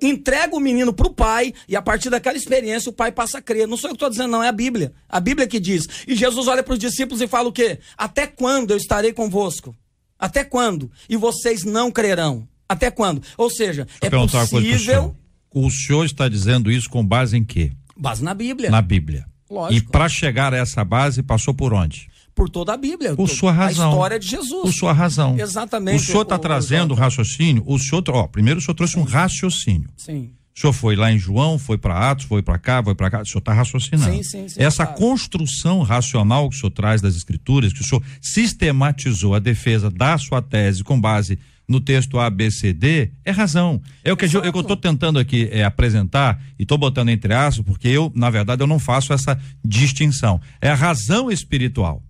Entrega o menino pro pai e a partir daquela experiência o pai passa a crer. Não sou eu que estou dizendo, não, é a Bíblia. A Bíblia que diz. E Jesus olha para os discípulos e fala o quê? Até quando eu estarei convosco? Até quando? E vocês não crerão. Até quando? Ou seja, Deixa é coisa possível. O senhor está dizendo isso com base em quê? Base na Bíblia. Na Bíblia. Lógico. E para chegar a essa base, passou por onde? Por toda a Bíblia. Por sua razão. A história de Jesus. Por sua razão. Exatamente. O senhor está trazendo o raciocínio. O senhor, ó, primeiro o senhor trouxe um raciocínio. Sim. O senhor foi lá em João, foi para Atos, foi para cá, foi para cá. O senhor está raciocinando. Sim, sim, sim, Essa claro. construção racional que o senhor traz das escrituras, que o senhor sistematizou a defesa da sua tese com base no texto ABCD, é razão. É o que, eu- é o que eu estou tentando aqui é, apresentar e estou botando entre aspas, porque eu, na verdade, eu não faço essa distinção. É a razão espiritual.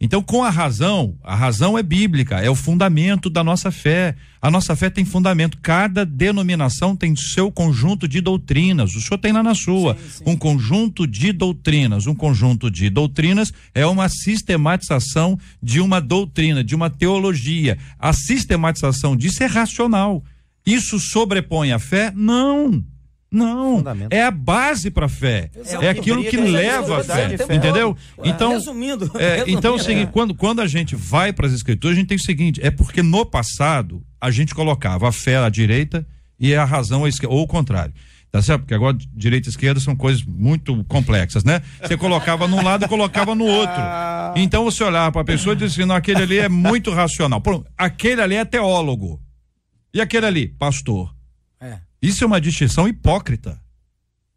Então, com a razão, a razão é bíblica, é o fundamento da nossa fé. A nossa fé tem fundamento. Cada denominação tem seu conjunto de doutrinas. O senhor tem lá na sua. Um conjunto de doutrinas. Um conjunto de doutrinas é uma sistematização de uma doutrina, de uma teologia. A sistematização disso é racional. Isso sobrepõe a fé? Não. Não, é a base para a fé. Exato. É aquilo que Briga, leva verdade, fé, fé. entendeu? É, Então, resumindo, é, resumindo, então, é o é. seguinte, quando, quando a gente vai para as escrituras, a gente tem o seguinte: é porque no passado a gente colocava a fé à direita e a razão à esquerda, ou o contrário. Tá certo? Porque agora direita e esquerda são coisas muito complexas, né? Você colocava num lado e colocava no outro. Então você olhava para a pessoa e dizia assim: não, aquele ali é muito racional. Pô, aquele ali é teólogo. E aquele ali, pastor. É. Isso é uma distinção hipócrita.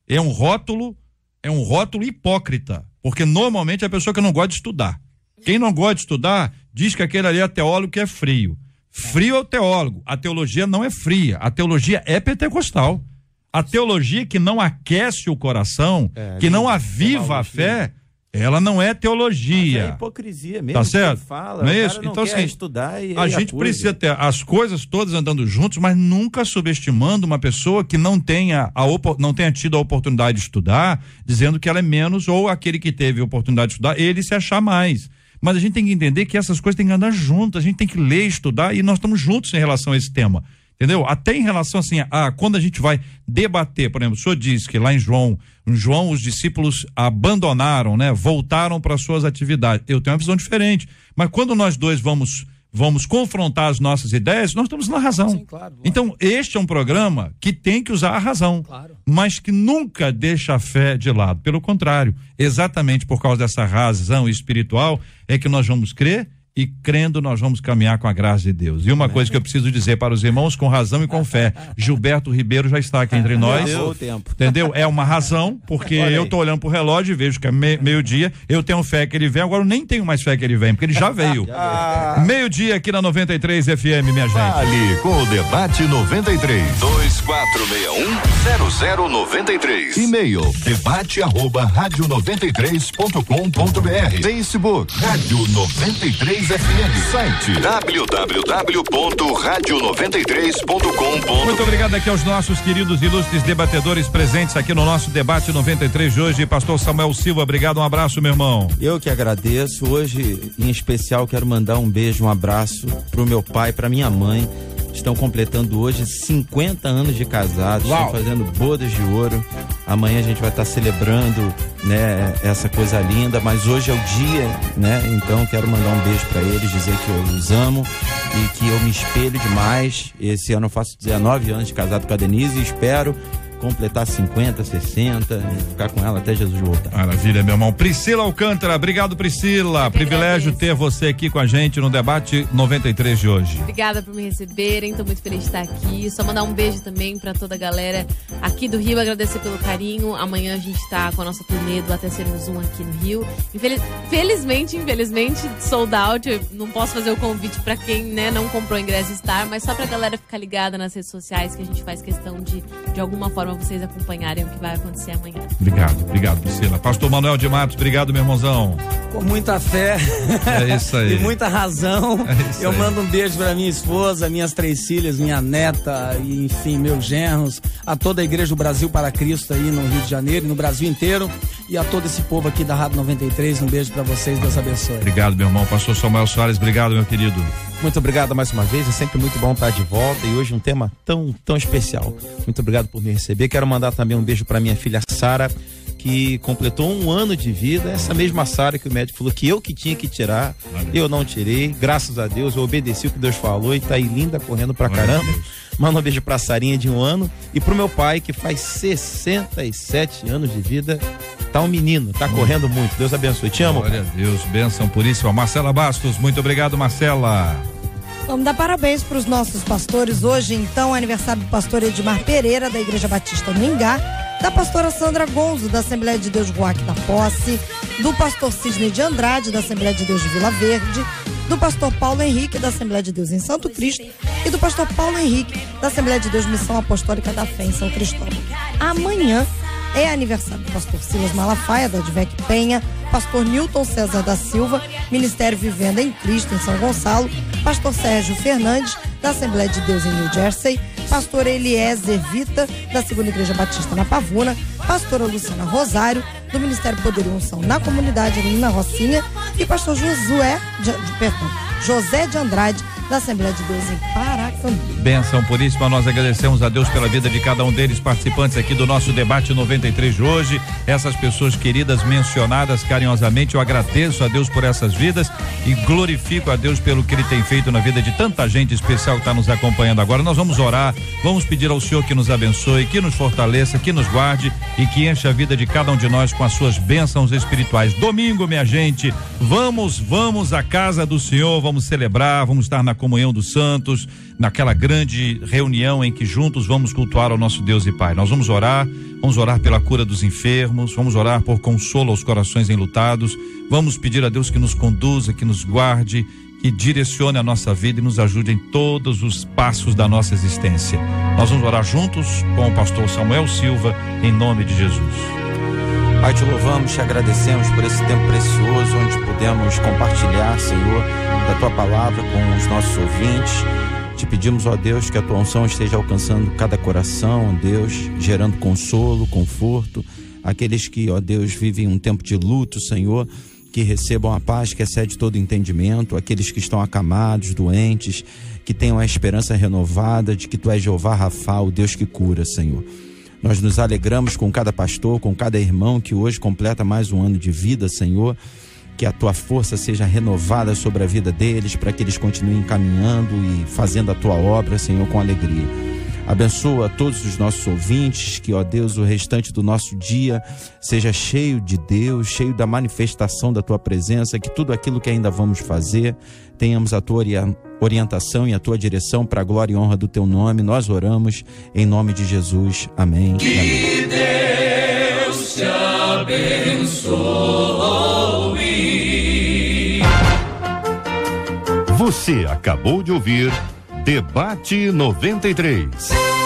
É um rótulo, é um rótulo hipócrita. Porque normalmente é a pessoa que não gosta de estudar. Quem não gosta de estudar diz que aquele ali é teólogo que é frio. Frio é o teólogo. A teologia não é fria. A teologia é pentecostal. A teologia que não aquece o coração, É, que não aviva a fé, ela não é Mas é teologia. hipocrisia mesmo. Tá certo? Fala, Não é isso? não Então, assim, estudar e A gente acusa. precisa ter as coisas todas andando juntos, mas nunca subestimando uma pessoa que não tenha, a não tenha tido a oportunidade de estudar, dizendo que ela é menos, ou aquele que teve a oportunidade de estudar, ele se achar mais. Mas a gente tem que entender que essas coisas têm que andar juntas, a gente tem que ler, estudar, e nós estamos juntos em relação a esse tema. Entendeu? Até em relação assim a quando a gente vai debater, por exemplo, o senhor diz que lá em João, em João os discípulos abandonaram, né? Voltaram para suas atividades. Eu tenho uma visão diferente. Mas quando nós dois vamos vamos confrontar as nossas ideias, nós estamos na razão. Sim, claro, lógico. então, este é um programa que tem que usar a razão, Claro. mas que nunca deixa a fé de lado. Pelo contrário, exatamente por causa dessa razão espiritual é que nós vamos crer e crendo nós vamos caminhar com a graça de Deus. E uma coisa que eu preciso dizer para os irmãos com razão e com fé, Gilberto Ribeiro já está aqui entre nós. O. Entendeu? É uma razão, porque eu tô olhando pro relógio e vejo que é me- meio-dia. Eu tenho fé que ele vem, agora eu nem tenho mais fé que ele vem, porque ele já veio. Meio-dia aqui na 93 FM, minha gente. Ali com o debate 93 2461-0093. E-mail debate arroba rádio 93.com.br. Facebook Rádio 93 FM. Site www.radio93.com.br. Muito obrigado aqui aos nossos queridos ilustres debatedores presentes aqui no nosso debate 93 de hoje. Pastor Samuel Silva, obrigado, um abraço, meu irmão. Eu que agradeço. Hoje, em especial, quero mandar um beijo, um abraço pro meu pai, pra minha mãe. Estão completando hoje 50 anos de casados, estão fazendo bodas de ouro. Amanhã a gente vai estar celebrando, né, essa coisa linda, mas hoje é o dia, né? Então quero mandar um beijo pra eles, dizer que eu os amo e que eu me espelho demais. Esse ano eu faço 19 anos de casado com a Denise e espero completar 50, 60, e ficar com ela até Jesus voltar. Maravilha, meu irmão. Priscila Alcântara, obrigado, Priscila. Privilégio agradeço. ter você aqui com a gente no debate 93 de hoje. Obrigada por me receberem, tô muito feliz de estar aqui. Só mandar um beijo também pra toda a galera aqui do Rio, agradecer pelo carinho. Amanhã a gente tá com a nossa turnê do Até Sermos Um aqui no Rio. Infeliz- Felizmente, infelizmente, sold out. Eu não posso fazer o convite pra quem né, não comprou ingresso estar, mas só pra galera ficar ligada nas redes sociais que a gente faz questão de, de alguma forma, vocês acompanharem o que vai acontecer amanhã. Obrigado, obrigado, Priscila. Pastor Manuel de Matos, obrigado, meu irmãozão. Com muita fé. É isso aí. e muita razão. É eu aí. mando um beijo pra minha esposa, minhas três filhas, minha neta e, enfim, meus genros, a toda a Igreja do Brasil para Cristo aí no Rio de Janeiro e no Brasil inteiro e a todo esse povo aqui da Rádio 93. Um beijo pra vocês, Deus abençoe. Obrigado, meu irmão. Pastor Samuel Soares, obrigado, meu querido. Muito obrigado mais uma vez, é sempre muito bom estar de volta e hoje um tema tão, tão especial. Muito obrigado por me receber. Quero mandar também um beijo para minha filha Sara, que completou um ano de vida. Essa mesma Sara que o médico falou que eu que tinha que tirar, eu não tirei. Graças a Deus, eu obedeci o que Deus falou e tá aí linda, correndo pra caramba. Manda um beijo pra Sarinha de um ano e pro meu pai, que faz 67 anos de vida. Tá um menino, tá correndo muito. Deus abençoe. Te amo. Glória a Deus, bênção puríssima. Marcela Bastos, muito obrigado, Marcela. Vamos dar parabéns para os nossos pastores. Hoje, então, é aniversário do pastor Edmar Pereira, da Igreja Batista no da pastora Sandra Gonzo, da Assembleia de Deus Ruac da Posse, do pastor Cisne de Andrade, da Assembleia de Deus de Vila Verde, do pastor Paulo Henrique, da Assembleia de Deus em Santo Cristo, e do pastor Paulo Henrique, da Assembleia de Deus Missão Apostólica da Fé em São Cristóvão. Amanhã é aniversário do pastor Silas Malafaia, da Advec Penha, pastor Newton César da Silva, Ministério Vivenda em Cristo, em São Gonçalo, pastor Sérgio Fernandes, da Assembleia de Deus em New Jersey, pastor Eliezer Vita, da Segunda Igreja Batista na Pavuna, pastora Luciana Rosário, do Ministério Poder e Unção na Comunidade ali na Rocinha, e pastor Josué, de, perdão, José de Andrade, da Assembleia de Deus em. Sandrinho. Benção puríssima, nós agradecemos a Deus pela vida de cada um deles, participantes aqui do nosso debate 93 de hoje. Essas pessoas queridas, mencionadas carinhosamente, eu agradeço a Deus por essas vidas e glorifico a Deus pelo que Ele tem feito na vida de tanta gente especial que está nos acompanhando agora. Nós vamos orar, vamos pedir ao Senhor que nos abençoe, que nos fortaleça, que nos guarde e que encha a vida de cada um de nós com as suas bênçãos espirituais. Domingo, minha gente, vamos, vamos à casa do Senhor, vamos celebrar, vamos estar na comunhão dos santos, naquela grande reunião em que juntos vamos cultuar ao nosso Deus e Pai. Nós vamos orar, vamos orar pela cura dos enfermos, vamos orar por consolo aos corações enlutados, vamos pedir a Deus que nos conduza, que nos guarde, que direcione a nossa vida e nos ajude em todos os passos da nossa existência. Nós vamos orar juntos com o pastor Samuel Silva, em nome de Jesus. Pai, te louvamos, te agradecemos por esse tempo precioso onde pudemos compartilhar, Senhor, da tua palavra com os nossos ouvintes. Te pedimos, ó Deus, que a tua unção esteja alcançando cada coração, ó Deus, gerando consolo, conforto. Aqueles que, ó Deus, vivem um tempo de luto, Senhor, que recebam a paz que excede todo entendimento. Aqueles que estão acamados, doentes, que tenham a esperança renovada de que tu és Jeová Rafa, o Deus que cura, Senhor. Nós nos alegramos com cada pastor, com cada irmão que hoje completa mais um ano de vida, Senhor. Que a tua força seja renovada sobre a vida deles, para que eles continuem caminhando e fazendo a tua obra, Senhor, com alegria. Abençoa todos os nossos ouvintes, que, ó Deus, o restante do nosso dia seja cheio de Deus, cheio da manifestação da tua presença, que tudo aquilo que ainda vamos fazer, tenhamos a tua orientação e a tua direção para a glória e honra do teu nome. Nós oramos em nome de Jesus. Amém. Que Deus te abençoe. Você acabou de ouvir Debate 93.